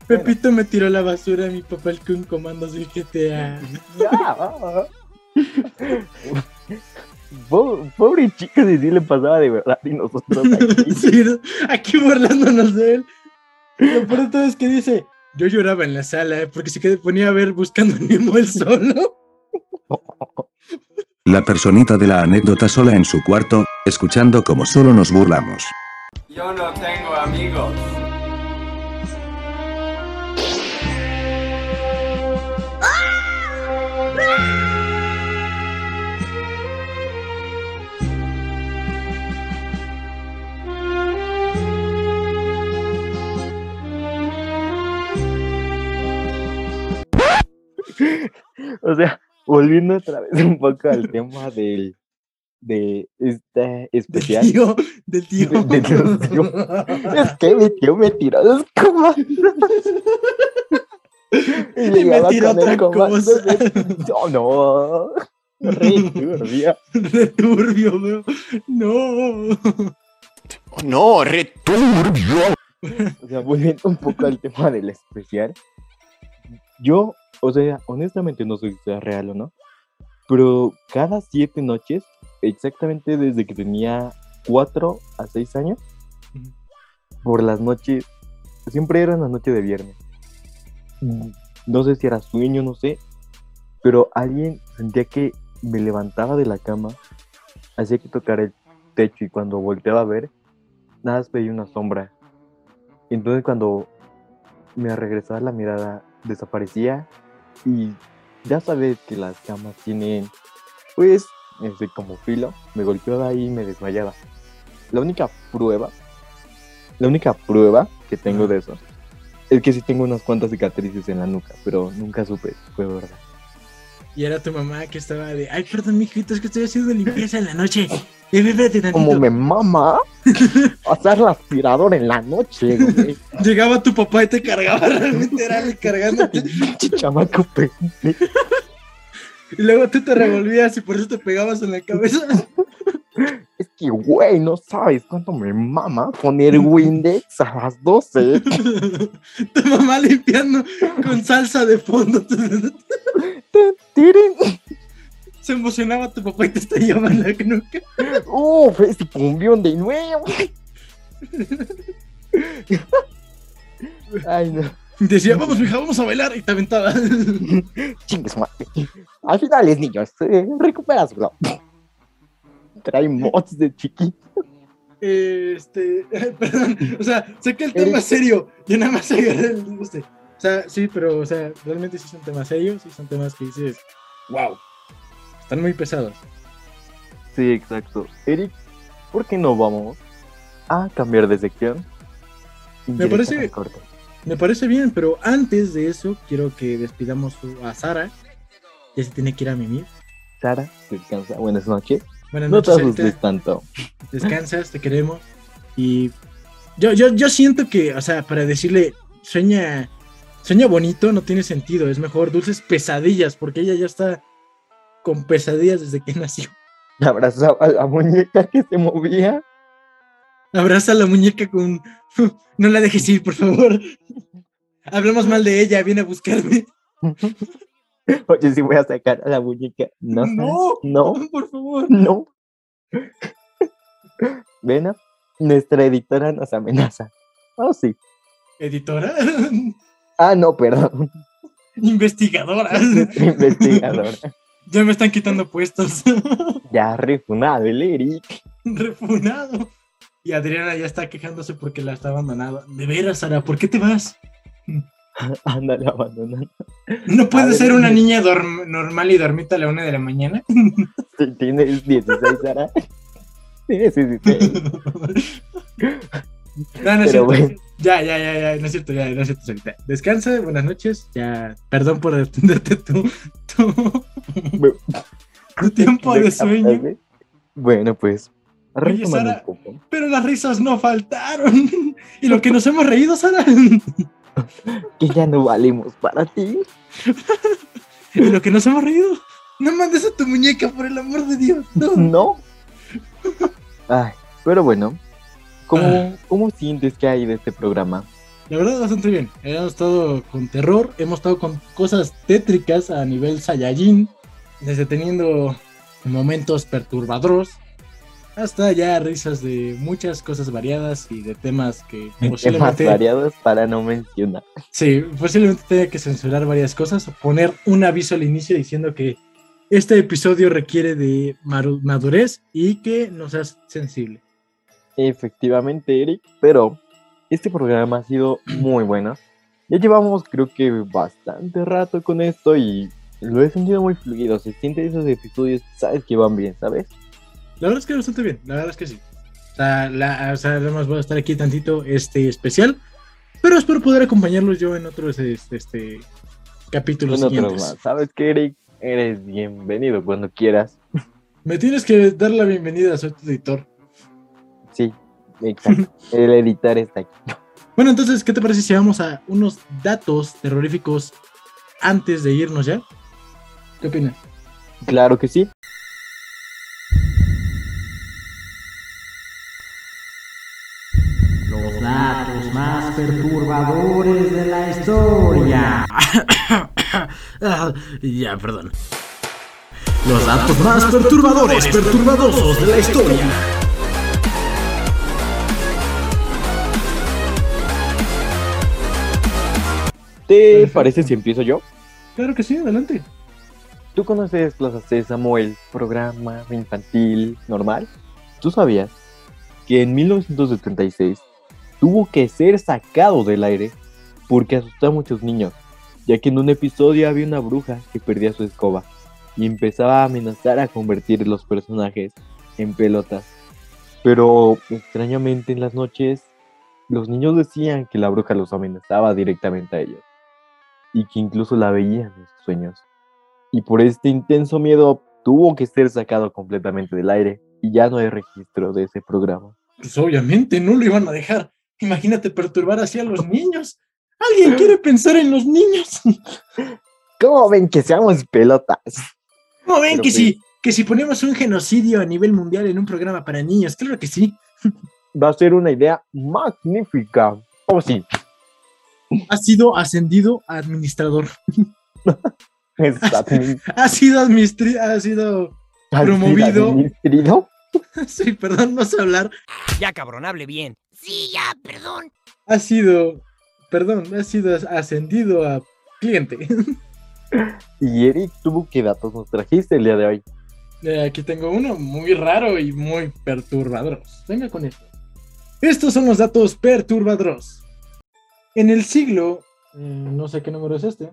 Speaker 3: Pepito me tiró a la basura, mi papá el con comandos del GTA.
Speaker 2: Ya. *laughs* Po- Pobre chico, si sí le pasaba de verdad y nosotros aquí. *laughs*
Speaker 3: Sí, ¿no? aquí burlándonos de él. Lo peor de todo es que dice, yo lloraba en la sala eh, porque se ponía a ver buscando a Nemo él solo. *laughs*
Speaker 6: La personita de la anécdota sola en su cuarto, escuchando como solo nos burlamos.
Speaker 9: Yo no tengo amigos.
Speaker 2: O sea, volviendo otra vez un poco al tema del de este especial.
Speaker 3: Tío, del tío.
Speaker 2: De- de los tíos. Es que mi tío me tiró los comandos. *laughs* Y
Speaker 3: Y me tiró otra cosa.
Speaker 2: No, no. Re turbio. *laughs*
Speaker 3: Returbio, bro. No.
Speaker 4: No, returbio.
Speaker 2: O sea, volviendo un poco al tema del especial. Yo, o sea, honestamente no sé si sea real o no. Pero cada siete noches, exactamente desde que tenía cuatro a seis años, por las noches, siempre era en la noche de viernes. No sé si era sueño, no sé, pero alguien sentía que me levantaba de la cama, hacía que tocara el techo y cuando volteaba a ver, nada más veía una sombra. Entonces cuando me regresaba la mirada, desaparecía y ya sabes que las camas tienen, pues, este, como filo, me golpeaba ahí y me desmayaba. La única prueba, la única prueba que tengo de eso es que sí tengo unas cuantas cicatrices en la nuca, pero nunca supe fue verdad.
Speaker 3: Y era tu mamá que estaba de, ay, perdón, mijito, es que estoy haciendo limpieza en la noche. Espérate.
Speaker 2: Como me mama *laughs* pasar la aspiradora en la noche, güey.
Speaker 3: Llegaba tu papá y te cargaba, realmente era él cargándote. *laughs*
Speaker 2: Chamaco.
Speaker 3: Y luego tú te revolvías y por eso te pegabas en la cabeza. *laughs*
Speaker 2: Es que, güey, no sabes cuánto me mama poner Windex a las 12.
Speaker 3: tu mamá limpiando con salsa de fondo. Se emocionaba tu papá y te estallaba en la nuca.
Speaker 2: Uf, ese cumbión de nuevo. Ay, no.
Speaker 3: Decía, vamos, mija, vamos a bailar. Y te aventaba.
Speaker 2: Chingues, madre. Al final es niños, eh, recuperas, bro. Trae mods de chiquito.
Speaker 3: Este, perdón, o sea, sé que el tema es serio. Yo nada más agarré el este. O sea, sí, pero, o sea, realmente sí son temas serios, sí son temas que dices, wow, están muy pesados.
Speaker 2: Sí, exacto. Eric, ¿por qué no vamos a cambiar de sección?
Speaker 3: Me parece-. Me parece bien, pero antes de eso, quiero que despidamos a Sara. Ya se tiene que ir a mimir.
Speaker 2: Sara, descansa. Buenas noches.
Speaker 3: Buenas
Speaker 2: No te
Speaker 3: noches,
Speaker 2: asustes tanto.
Speaker 3: Descansas, te queremos. Y yo, yo, yo siento que, o sea, para decirle, sueña, sueña bonito, no tiene sentido. Es mejor dulces pesadillas, porque ella ya está con pesadillas desde que nació.
Speaker 2: Abrazaba a la muñeca que se movía.
Speaker 3: Abraza a la muñeca con. *laughs* No la dejes ir, por favor. Hablamos mal de ella, viene a buscarme. *laughs*
Speaker 2: Oye, si voy a sacar a la muñeca. No,
Speaker 3: No,
Speaker 2: no,
Speaker 3: por favor.
Speaker 2: no. *laughs* Ven, a- nuestra editora nos amenaza. Oh, sí.
Speaker 3: Editora,
Speaker 2: Ah, no, perdón.
Speaker 3: investigadora.
Speaker 2: Investigadora.
Speaker 3: Ya me están quitando puestos. *laughs*
Speaker 2: Ya refunado el Eric.
Speaker 3: Refunado. Y Adriana ya está quejándose porque la está abandonado. De veras, Sara, ¿por qué te vas? *laughs*
Speaker 2: Ándale, abandonando.
Speaker 3: ¿No puedes
Speaker 2: ver,
Speaker 3: ser una niña normal y dormita a la una de la mañana? *laughs*
Speaker 2: Tienes 16, Sara. Tienes 16.
Speaker 3: No, no
Speaker 2: Pero bueno.
Speaker 3: Ya, ya, ya, ya, no es cierto, ya, no es cierto, Sarita. Descansa, buenas noches. Ya, perdón por atenderte *laughs* tu, tu, tu tiempo de sueño.
Speaker 2: Bueno, pues.
Speaker 3: Oye, Sara.
Speaker 2: un poco.
Speaker 3: Pero las risas no faltaron. *laughs* Y lo que nos hemos reído, Sara. *laughs*
Speaker 2: Que ya no valemos para ti.
Speaker 3: Y lo que nos hemos reído. No mandes a tu muñeca, por el amor de Dios. No.
Speaker 2: No. Ay, pero bueno. ¿Cómo. *laughs* ¿Cómo sientes que hay de este programa?
Speaker 3: La verdad, bastante bien. Hemos estado con terror, hemos estado con cosas tétricas a nivel Saiyajin, desde teniendo momentos perturbadores hasta ya risas de muchas cosas variadas y de temas que *laughs*
Speaker 2: Temas
Speaker 3: posiblemente,
Speaker 2: variados para no mencionar.
Speaker 3: sí, posiblemente tenga que censurar varias cosas o poner un aviso al inicio diciendo que este episodio requiere de madurez y que no seas sensible.
Speaker 2: Efectivamente, Eric, pero este programa ha sido muy bueno. Ya llevamos creo que bastante rato con esto y lo he sentido muy fluido. Se siente esos episodios, sabes que van bien, ¿sabes?
Speaker 3: La verdad es que bastante bien, la verdad es que sí. O sea, la, o sea, además voy a estar aquí tantito este especial, pero espero poder acompañarlos yo en otros este, este, capítulos
Speaker 2: Con otros más. ¿Sabes qué, Eric? Eres bienvenido cuando quieras.
Speaker 3: Me tienes que dar la bienvenida, soy tu editor.
Speaker 2: Exacto. El editar está aquí.
Speaker 3: Bueno, entonces, ¿qué te parece si vamos a unos datos terroríficos antes de irnos ya? ¿Qué opinas?
Speaker 2: Claro que sí.
Speaker 10: Los datos más perturbadores de la historia. *coughs* Ya, perdón. Los datos más perturbadores, perturbadosos de la historia.
Speaker 2: ¿Te
Speaker 3: Perfecto.
Speaker 2: parece si empiezo yo?
Speaker 3: Claro que sí, adelante.
Speaker 2: ¿Tú conoces Plaza Sésamo, el programa infantil normal? ¿Tú sabías que en 1976 tuvo que ser sacado del aire porque asustó a muchos niños, ya que en un episodio había una bruja que perdía su escoba y empezaba a amenazar a convertir los personajes en pelotas? Pero extrañamente en las noches los niños decían que la bruja los amenazaba directamente a ellos y que incluso la veían en sus sueños y por este intenso miedo tuvo que ser sacado completamente del aire y ya no hay registro de ese programa.
Speaker 3: Pues obviamente no lo iban a dejar. Imagínate perturbar así a los *laughs* niños. ¿Alguien *laughs* quiere pensar en los niños?
Speaker 2: ¿Cómo ven que seamos pelotas?
Speaker 3: ¿No ven
Speaker 2: Pero
Speaker 3: que
Speaker 2: pues-
Speaker 3: si, que si ponemos un genocidio a nivel mundial en un programa para niños? Claro que sí. *laughs*
Speaker 2: Va a ser una idea magnífica. Oh, sí.
Speaker 3: Ha sido ascendido a administrador. *laughs*
Speaker 2: Exacto. *laughs*
Speaker 3: Ha sido ha sido promovido.
Speaker 2: ¿Administrido? *laughs*
Speaker 3: Sí, perdón, no sé hablar.
Speaker 11: Ya, cabrón, hable bien. Sí, ya, perdón.
Speaker 3: Ha sido, perdón, ha sido ascendido a cliente.
Speaker 2: Y Eric, ¿tú qué datos nos trajiste el día de hoy?
Speaker 3: Eh, Aquí tengo uno muy raro y muy perturbador. Venga con esto. Estos son los datos perturbadores. En el siglo, mm, no sé qué número es este.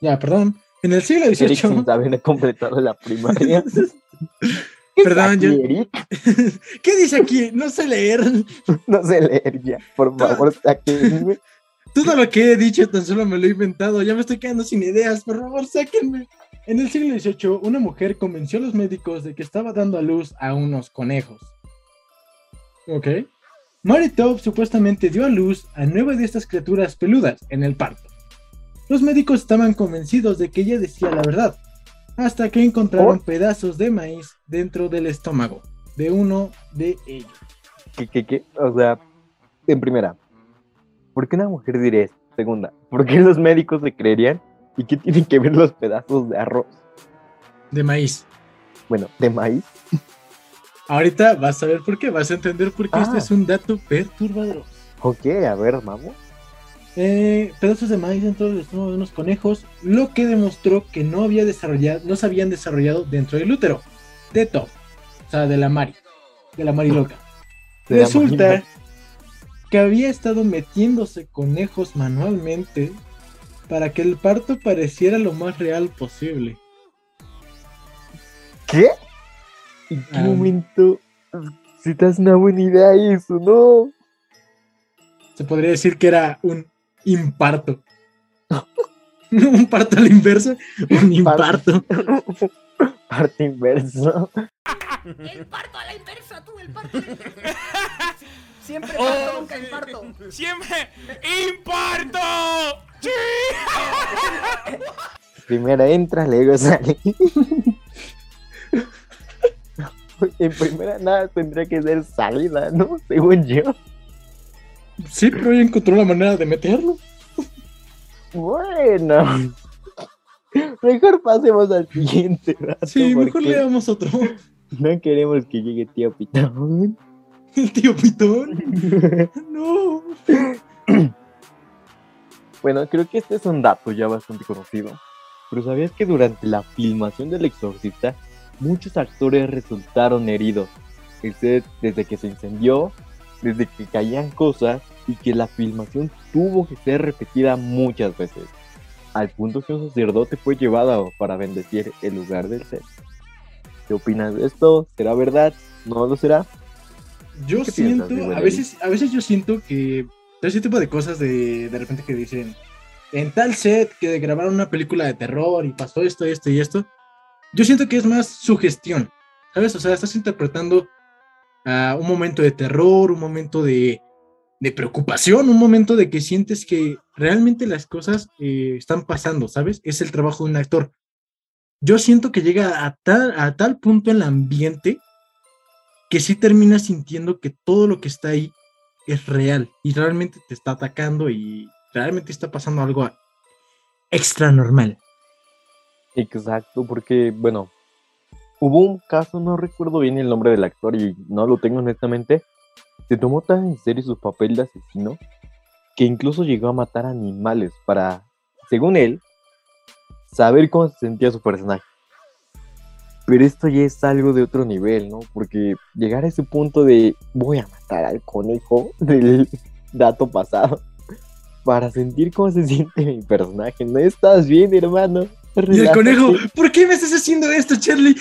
Speaker 3: Ya, perdón. En el siglo XVIII.
Speaker 2: saber completado la primaria. *laughs*
Speaker 3: Perdón,
Speaker 2: aquí,
Speaker 3: yo-
Speaker 2: Eric? *laughs*
Speaker 3: ¿Qué dice aquí? No sé leer.
Speaker 2: No sé leer ya. Por favor, sáquenme.
Speaker 3: Todo lo que he dicho tan solo me lo he inventado. Ya me estoy quedando sin ideas. Por favor, sáquenme. En el siglo XVIII, una mujer convenció a los médicos de que estaba dando a luz a unos conejos. ¿Ok? Mary Top supuestamente dio a luz a nueve de estas criaturas peludas en el parto. Los médicos estaban convencidos de que ella decía la verdad, hasta que encontraron pedazos de maíz dentro del estómago de uno de ellos.
Speaker 2: ¿Qué, qué, qué? O sea, en primera, ¿por qué una mujer diría esto? Segunda, ¿por qué los médicos se creerían? ¿Y qué tienen que ver los pedazos de arroz?
Speaker 3: De maíz.
Speaker 2: Bueno, de maíz.
Speaker 3: Ahorita vas a ver por qué, vas a entender por qué
Speaker 2: Ah.
Speaker 3: este es un dato perturbador.
Speaker 2: Ok, a ver, vamos.
Speaker 3: Eh, pedazos de maíz dentro del estómago de unos conejos, lo que demostró que no había desarrollado, no se habían desarrollado dentro del útero de Top, o sea, de la Mari, de la Mari loca.
Speaker 2: La
Speaker 3: Resulta
Speaker 2: Mari.
Speaker 3: que había estado metiéndose conejos manualmente para que el parto pareciera lo más real posible.
Speaker 2: ¿Qué? ¿En qué momento? Si te das una buena idea eso, ¿no?
Speaker 3: Se podría decir que era un imparto. *laughs* un parto a la inversa, un *laughs* imparto. *laughs*
Speaker 2: Parte inverso.
Speaker 11: El parto a la inversa, tú, el parto.
Speaker 12: Siempre
Speaker 11: Oh,
Speaker 12: parto, nunca
Speaker 11: sí.
Speaker 12: imparto.
Speaker 11: Siempre imparto. Sí.
Speaker 2: Primero entra, luego sale. *laughs* en primera nada tendría que ser salida, ¿no? Según yo.
Speaker 3: Sí, pero ella encontró la manera de meterlo.
Speaker 2: Bueno. *laughs* Mejor pasemos al siguiente rato.
Speaker 3: Sí, mejor
Speaker 2: porque
Speaker 3: leamos otro. *laughs*
Speaker 2: No queremos que llegue tío Pitón.
Speaker 3: El tío Pitón. No. *clears throat*
Speaker 2: Bueno, creo que este es un dato ya bastante conocido. Pero ¿sabías que durante la filmación del exorcista, muchos actores resultaron heridos? El set desde que se incendió, desde que caían cosas y que la filmación tuvo que ser repetida muchas veces. Al punto que un sacerdote fue llevado para bendecir el lugar del set. ¿Qué opinas de esto? ¿Será verdad? ¿No lo será?
Speaker 3: Yo
Speaker 2: ¿Qué
Speaker 3: siento,
Speaker 2: piensas,
Speaker 3: a veces, a veces yo siento que ese tipo de cosas de, de repente que dicen, en tal set que grabaron una película de terror y pasó esto, esto y esto, yo siento que es más sugestión, ¿sabes? O sea, estás interpretando un momento de terror, un momento de, de preocupación, un momento de que sientes que realmente las cosas eh, están pasando, ¿sabes? Es el trabajo de un actor. Yo siento que llega a tal, a tal punto el ambiente que sí terminas sintiendo que todo lo que está ahí es real y realmente te está atacando y realmente está pasando algo extra normal.
Speaker 2: Exacto, porque, bueno, hubo un caso, no recuerdo bien el nombre del actor y no lo tengo honestamente, se tomó tan en serio su papel de asesino que incluso llegó a matar animales para, según él, saber cómo se sentía su personaje. Pero esto ya es algo de otro nivel, ¿no? Porque llegar a ese punto de voy a matar al conejo *laughs* del dato pasado para sentir cómo se siente mi personaje. No estás bien, hermano.
Speaker 3: Y el conejo, ¿por qué me estás haciendo esto, Charlie?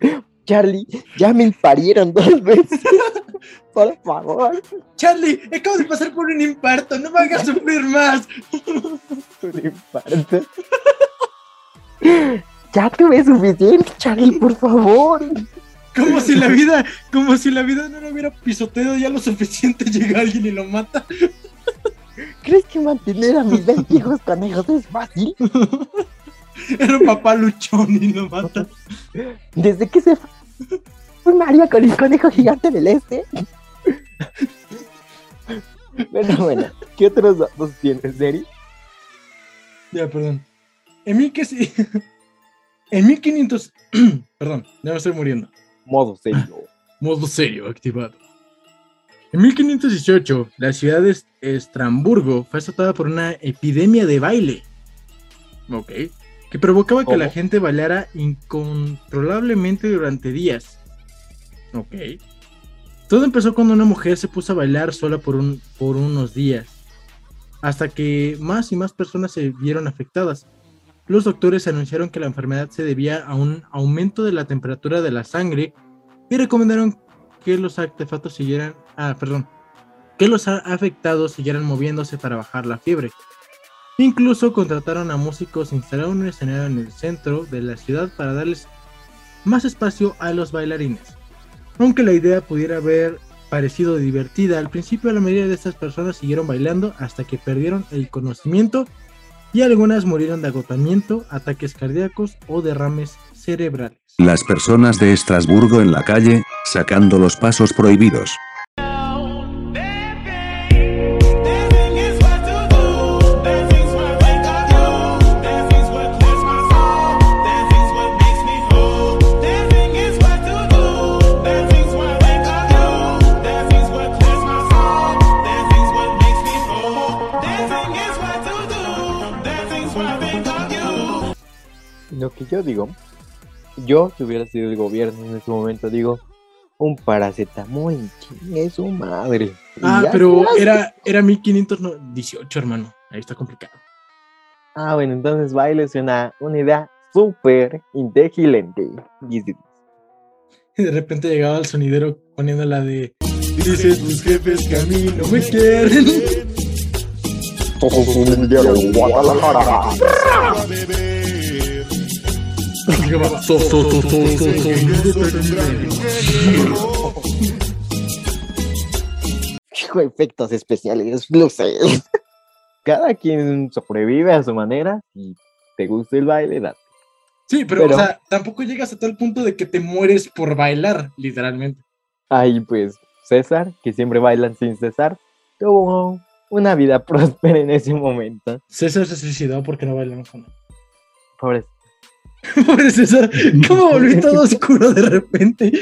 Speaker 3: *laughs*
Speaker 2: Charlie, ya me parieron dos veces. *laughs* Por favor.
Speaker 3: Charlie, acabo de pasar por un imparto, no me hagas sufrir más. *laughs*
Speaker 2: Un infarto. Ya tuve suficiente, Charlie, por favor.
Speaker 3: Como si la vida, como si la vida no lo hubiera pisoteado ya lo suficiente, llega alguien y lo mata.
Speaker 2: ¿Crees que mantener a mis 20 hijos conejos es fácil? *laughs*
Speaker 3: Era un papá luchón y lo mata.
Speaker 2: Desde que se fue María con el conejo gigante del este. *laughs* Bueno, bueno, ¿qué otros datos tienes, Eri?
Speaker 3: Ya, perdón. En mil que sí. *laughs* En 1500. *clears throat* perdón, ya me estoy muriendo.
Speaker 2: Modo serio.
Speaker 3: Modo serio activado. En 1518, la ciudad de Est- Estramburgo fue azotada por una epidemia de baile. Ok. Que provocaba que la gente bailara incontrolablemente durante días. Ok. Todo empezó cuando una mujer se puso a bailar sola por, un, por unos días. Hasta que más y más personas se vieron afectadas. los doctores anunciaron que la enfermedad se debía a un aumento de la temperatura de la sangre y recomendaron que los artefactos siguieran, ah, perdón, que los afectados siguieran moviéndose para bajar la fiebre. Incluso contrataron a músicos e instalaron un escenario en el centro de la ciudad para darles más espacio a los bailarines. Aunque la idea pudiera haber parecido divertida, al principio la mayoría de estas personas siguieron bailando hasta que perdieron el conocimiento y algunas murieron de agotamiento, ataques cardíacos o derrames cerebrales.
Speaker 6: Las personas de Estrasburgo en la calle, sacando los pasos prohibidos.
Speaker 2: Lo que yo digo, yo si hubiera sido el gobierno en ese momento, digo, un paracetamol, chingue su madre.
Speaker 3: Ah,
Speaker 2: ya
Speaker 3: pero
Speaker 2: hace.
Speaker 3: era, era 1518, hermano. Ahí está complicado.
Speaker 2: Ah, bueno, entonces baile una, una idea súper inteligente.
Speaker 3: Y de repente llegaba el sonidero poniendo la de Dice tus jefes que a mí no me quieren. So,
Speaker 2: efectos especiales, luces. Cada quien sobrevive a su manera. Si te gusta el baile, date.
Speaker 3: Sí, pero,
Speaker 2: Pero-
Speaker 3: o sea, tampoco llegas a tal punto de que te mueres por bailar, literalmente.
Speaker 2: Ahí pues César, que siempre bailan sin cesar, tuvo una vida *laughs* próspera en ese momento.
Speaker 3: César se suicidó porque no bailamos con él.
Speaker 2: Pobre. *laughs*
Speaker 3: Pobre César, ¿cómo volví todo *laughs* oscuro de repente?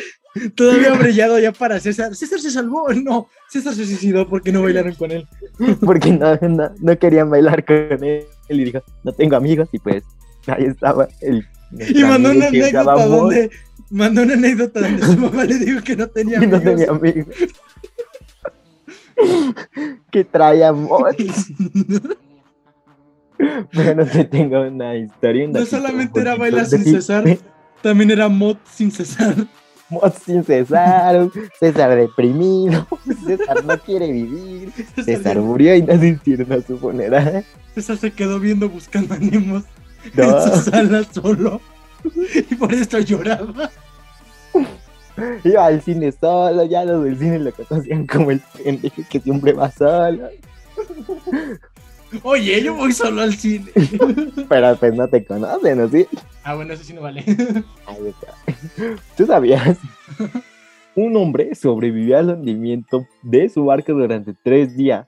Speaker 3: Todavía *laughs* brillado ya para César. César se salvó, no. César se suicidó porque no bailaron con él.
Speaker 2: Porque no, no, no querían bailar con él. Y dijo, no tengo amigos. Y pues ahí estaba el.
Speaker 3: Y mandó una anécdota donde mandó una anécdota donde su mamá le dijo que no tenía
Speaker 2: Y no
Speaker 3: amigos.
Speaker 2: tenía amigos. que traía mods. Pero no te tengo una historia. un
Speaker 3: No solamente era bailar sin *laughs* cesar, también era mod sin cesar.
Speaker 2: Mods sin César, César deprimido, César no quiere vivir, *laughs* César murió y no asistieron a su funeral.
Speaker 3: César se quedó viendo buscando ánimos
Speaker 2: No.
Speaker 3: en su sala solo. *laughs* Y por eso lloraba.
Speaker 2: Iba al cine solo, ya los del cine lo conocían como el pendejo que siempre va solo.
Speaker 3: Oye, yo voy solo al cine. *laughs*
Speaker 2: Pero pues no te conocen, ¿o sí?
Speaker 3: Ah, bueno, eso sí no vale.
Speaker 2: Ahí está. ¿Tú sabías? Un hombre sobrevivió al hundimiento de su barco durante tres días,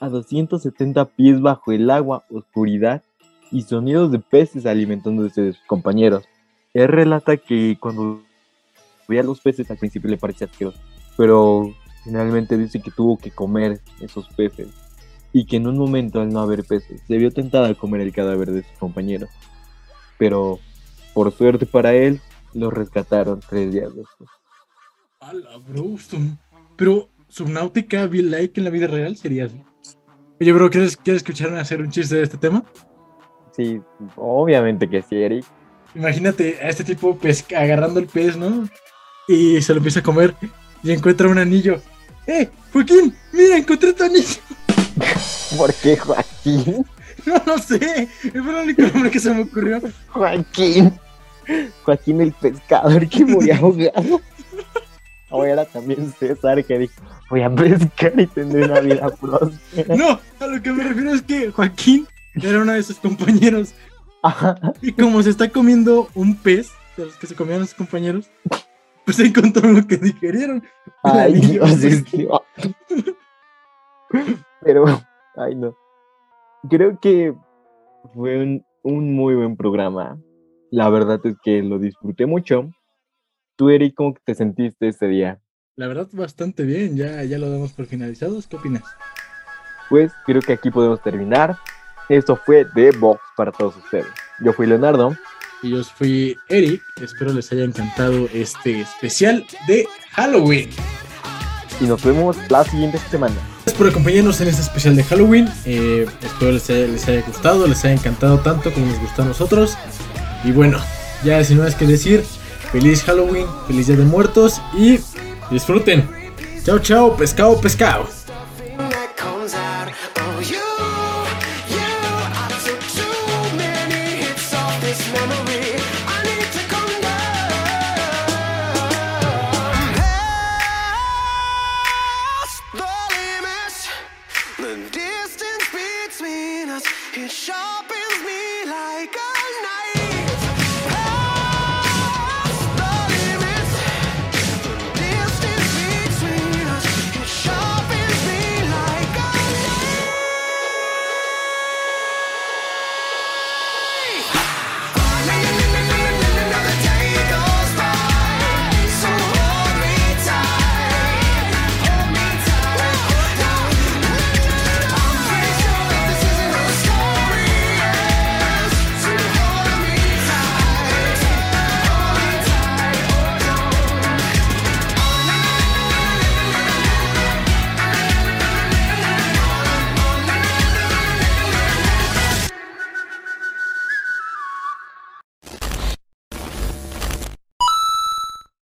Speaker 2: a 270 pies bajo el agua, oscuridad y sonidos de peces alimentándose de sus compañeros. Él relata que cuando veía los peces al principio le parecía asqueroso, pero finalmente dice que tuvo que comer esos peces y que en un momento al no haber peces se vio tentada a comer el cadáver de sus compañeros. Pero por suerte para él, lo rescataron tres días después.
Speaker 3: A la Brewston. Pero Subnautica Bill Like en la vida real sería así. Oye, bro, ¿quieres, ¿quieres escucharme hacer un chiste de este tema?
Speaker 2: Sí, obviamente que sí, Eric.
Speaker 3: Imagínate a este tipo pesca- agarrando el pez, ¿no? Y se lo empieza a comer y encuentra un anillo. ¡Eh, Joaquín! ¡Mira, encontré tu anillo!
Speaker 2: ¿Por qué Joaquín? *laughs*
Speaker 3: No, no sé. Fue el único nombre que se me ocurrió.
Speaker 2: Joaquín. Joaquín el pescador que murió *laughs* ahogado. O era también César que dijo, voy a pescar y tendré una vida próspera.
Speaker 3: No, a lo que me refiero es que Joaquín era uno de sus compañeros. Y como se está comiendo un pez de los que se comían sus compañeros, pues encontró lo que digerieron.
Speaker 2: Ay. Dios, es que- Pero, ay no. Creo que fue un, un muy buen programa. La verdad es que lo disfruté mucho. Tú, Eric, ¿cómo te sentiste ese día?
Speaker 3: La verdad, bastante bien. Ya, ya lo damos por finalizados. ¿Qué opinas?
Speaker 2: Pues creo que aquí podemos terminar. Esto fue The Box para todos ustedes. Yo fui Leonardo.
Speaker 3: Y yo fui Eric. Espero les haya encantado este especial de Halloween.
Speaker 2: Y nos vemos la siguiente semana.
Speaker 3: Gracias por acompañarnos en este especial de Halloween. Eh, espero les haya, gustado, les haya encantado tanto como nos gustó a nosotros. Y bueno, ya sin más que decir, feliz Halloween, feliz Día de Muertos y disfruten. Chao, chao, pescado, pescado.